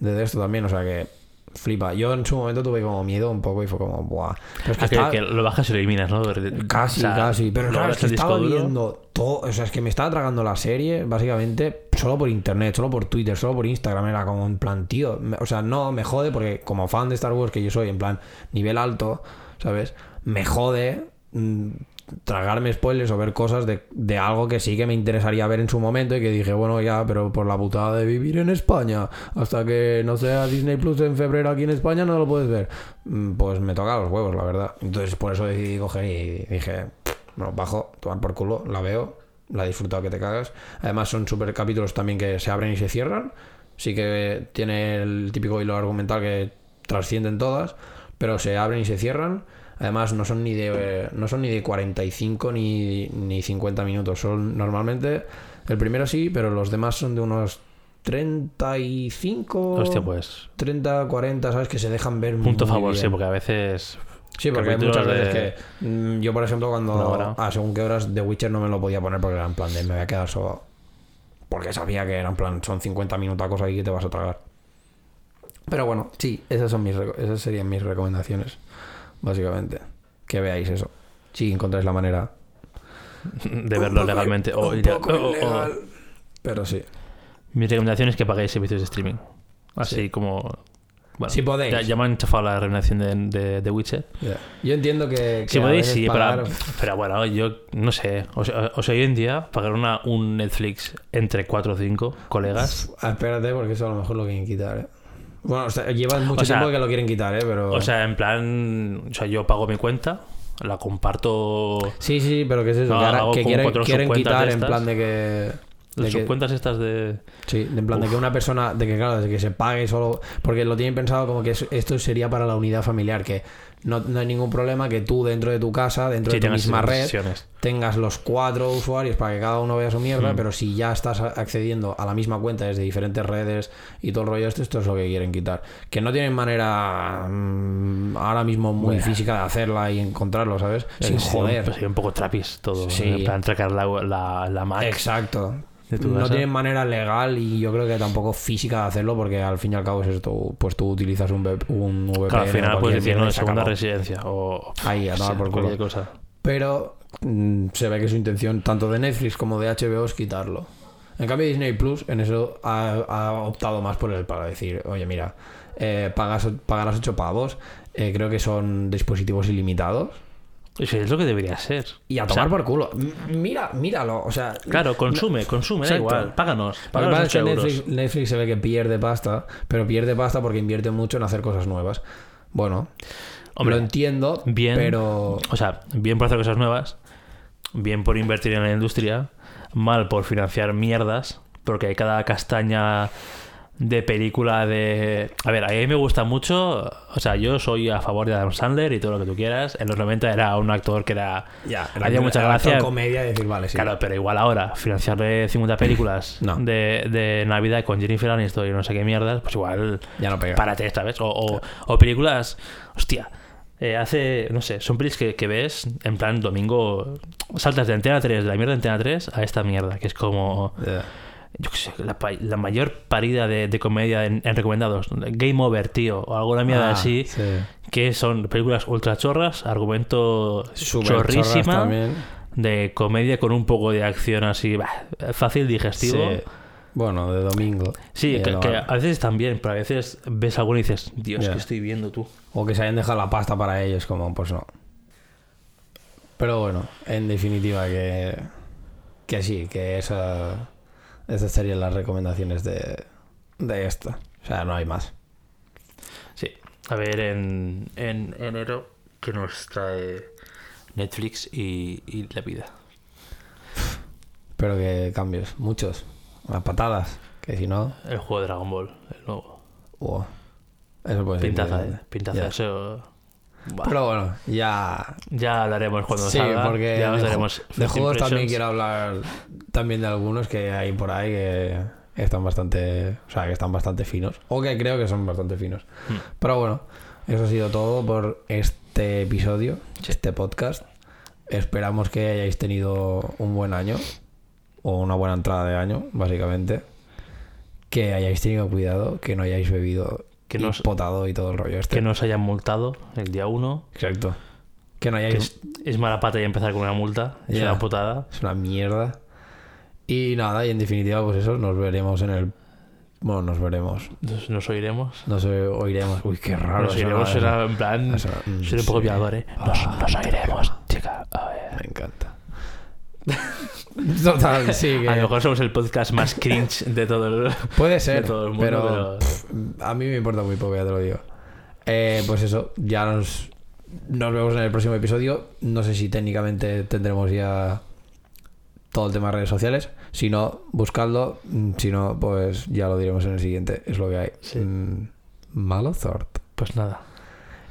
de, esto también, o sea que flipa. Yo en su momento tuve como miedo un poco y fue como, buah. Pero es que lo bajas y lo eliminas, ¿no? Casi, O sea, casi. Pero claro, es que estaba viendo todo. O sea, es que me estaba tragando la serie, básicamente, solo por internet, solo por Twitter, solo por Instagram. Era como en plan, tío. O sea, no, me jode porque como fan de Star Wars que yo soy, en plan, nivel alto, ¿sabes? Me jode. mm, tragarme spoilers o ver cosas de, de algo que sí que me interesaría ver en su momento y que dije, bueno, ya, pero por la putada de vivir en España, hasta que no sea Disney Plus en febrero aquí en España no lo puedes ver. Mm, Pues me toca los huevos, la verdad. Entonces por eso decidí coger y dije, bueno, bajo, tomar por culo, la veo, la he disfrutado que te cagas. Además son super capítulos también que se abren y se cierran. Sí que tiene el típico hilo argumental que trascienden todas, pero se abren y se cierran. Además, no son ni de, no son ni de 45 ni, ni 50 minutos. Son normalmente, el primero sí, pero los demás son de unos 35, Hostia, pues. 30, 40, ¿sabes? Que se dejan ver Punto muy favor, bien. sí, porque a veces. Sí, porque hay muchas veces de- que mm, yo, por ejemplo, cuando hora. a según qué horas de Witcher no me lo podía poner porque era en plan de me voy a quedar solo. Porque sabía que era en plan, son 50 minutacos ahí que te vas a tragar. Pero bueno, sí, esas, son mis, esas serían mis recomendaciones, básicamente. Que veáis eso. Si encontráis la manera. de verlo poco- legalmente. O, un ir a- poco o- o- ilegal, Pero sí. Mi recomendación es que paguéis servicios de streaming. Así como. Bueno, Si podéis. Ya, ya me han enchafado la recomendación de, de, de Witcher. Yo entiendo que. que Si podéis, sí, pagar- pero, pero bueno, yo no sé. O sea, o sea, hoy en día, pagar una, un Netflix entre 4 o 5 colegas. Ah, espérate, porque eso a lo mejor lo quieren quitar, ¿eh? Bueno, o sea, llevan mucho O sea- tiempo que lo quieren quitar, ¿eh? Pero... O sea, en plan. O sea, yo pago mi cuenta, la comparto. Sí, sí, pero ¿qué es eso? No, que ahora- que quieren, quieren quitar en plan de que... de Las que- subcuentas estas de. Sí, de en plan de que una persona, de que claro, de que se pague solo, porque lo tienen pensado como que es- esto sería para la unidad familiar, que no, no hay ningún problema que tú dentro de tu casa, dentro Sí, de tu misma red, tengas los cuatro usuarios para que cada uno vea su mierda, Mm. pero si ya estás accediendo a la misma cuenta desde diferentes redes y todo el rollo este, esto es lo que quieren quitar. Que no tienen manera mm, ahora mismo muy Bueno. física de hacerla y encontrarlo, ¿sabes? Sin Sí, joder. sí, un poco trapis todo. Sí. En plan, la, la, la Mac. Exacto. De tu No casa. tienen manera legal y yo creo que tampoco física de hacerlo porque al fin y al cabo es esto, pues tú utilizas un, V- un VPN Claro, al final puedes decir, no, de se segunda acabó. residencia. O. Ahí, a o tomar sea, por culo. cosa. Pero mm, se ve que su intención, tanto de Netflix como de HBO, es quitarlo. En cambio, Disney Plus en eso ha, ha optado más por el para decir, oye, mira, eh, pagas, pagarás 8 pavos, eh, creo que son dispositivos ilimitados. Sí, es lo que debería ser. Y a O sea, tomar por culo. Mira, míralo. O sea, Claro, consume, consume, da igual. Páganos. Lo que Páganos pasa es que 8 euros. Netflix, Netflix se ve que pierde pasta, pero pierde pasta porque invierte mucho en hacer cosas nuevas. Bueno, Hombre, lo entiendo, bien. pero O sea, bien por hacer cosas nuevas, bien por invertir en la industria, mal por financiar mierdas, porque hay cada castaña de película de... A ver, a mí me gusta mucho, o sea, yo soy a favor de Adam Sandler y todo lo que tú quieras. En los 90 era un actor que era... ya, Hacía mucha gracia. comedia y decir, vale, sí. Claro, pero igual ahora, financiarle [CLEARS THROAT] 50 películas No. de, de Navidad con Jennifer Aniston y no sé qué mierdas, pues igual ya no pega. párate, ¿sabes? O, o, o películas, hostia, eh, hace, no sé, son pelis que, que ves en plan domingo, saltas de Antena 3, de la mierda de Antena 3 a esta mierda, que es como. Yo qué sé, la, mayor parida de, de comedia en, en recomendados, Game Over, tío, o alguna mierda Ah, así, sí. que son películas ultra chorras, argumento chorras chorrísima, de comedia con un poco de acción así, bah, fácil, digestivo. Sí. Bueno, de domingo. Sí, que, que a veces también, pero a veces ves algo y dices, Dios, Ya. ¿qué estoy viendo tú? O que se hayan dejado la pasta para ellos, como pues no. Pero bueno, en definitiva que, que sí, que esa, esas serían las recomendaciones de, de esta. O sea, no hay más. Sí, a ver en, en enero que nos trae Netflix y, y la vida. Pero que cambios, muchos. Las patadas, que si no, El juego de Dragon Ball, el nuevo. wow. Eso puede ser. Pintaza, eh, pintaza. Eso. Pero bueno, ya. ya hablaremos cuando Sí, salga. porque ya de, daremos de juegos también quiero hablar también de algunos que hay por ahí que están bastante, o sea, que están bastante finos o que creo que son bastante finos. Hmm. Pero bueno, eso ha sido todo por este episodio, Sí. este podcast. Esperamos que hayáis tenido un buen año o una buena entrada de año, básicamente. Que hayáis tenido cuidado, que no hayáis bebido Que y nos- potado y todo el rollo este. Que nos hayan multado el día 1. Exacto. Que no Que hayáis es, es mala pata y empezar con una multa. Es Ya. una putada. Es una mierda. Y nada, y en definitiva, pues eso, nos veremos en el. Bueno, nos veremos. Nos, nos oiremos. Nos oiremos. Uy, qué raro. nos oiremos en plan. Eso, mm, un poco sí. violador, ¿eh? Nos, Ah, nos oiremos, chica. A ver. Me encanta. [LAUGHS] Total, sí. que- A lo mejor somos el podcast más cringe de todo el. [LAUGHS] Puede ser, de todo el mundo, pero, pero- pff, a mí me importa muy poco, ya te lo digo. Eh, pues eso, ya nos, nos vemos en el próximo episodio. No sé si técnicamente tendremos ya todo el tema de redes sociales. Si no, buscadlo. Mm, Si no, pues ya lo diremos en el siguiente. Es lo que hay. Sí. Mm, malo sort. Pues nada.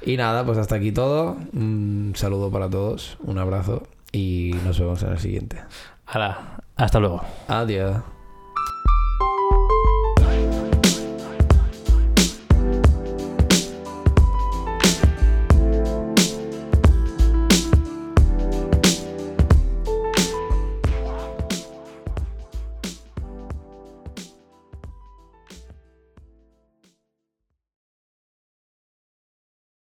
Y nada, pues hasta aquí todo. Un saludo para todos, un abrazo y nos vemos en el siguiente. Hala, hasta luego. Adiós.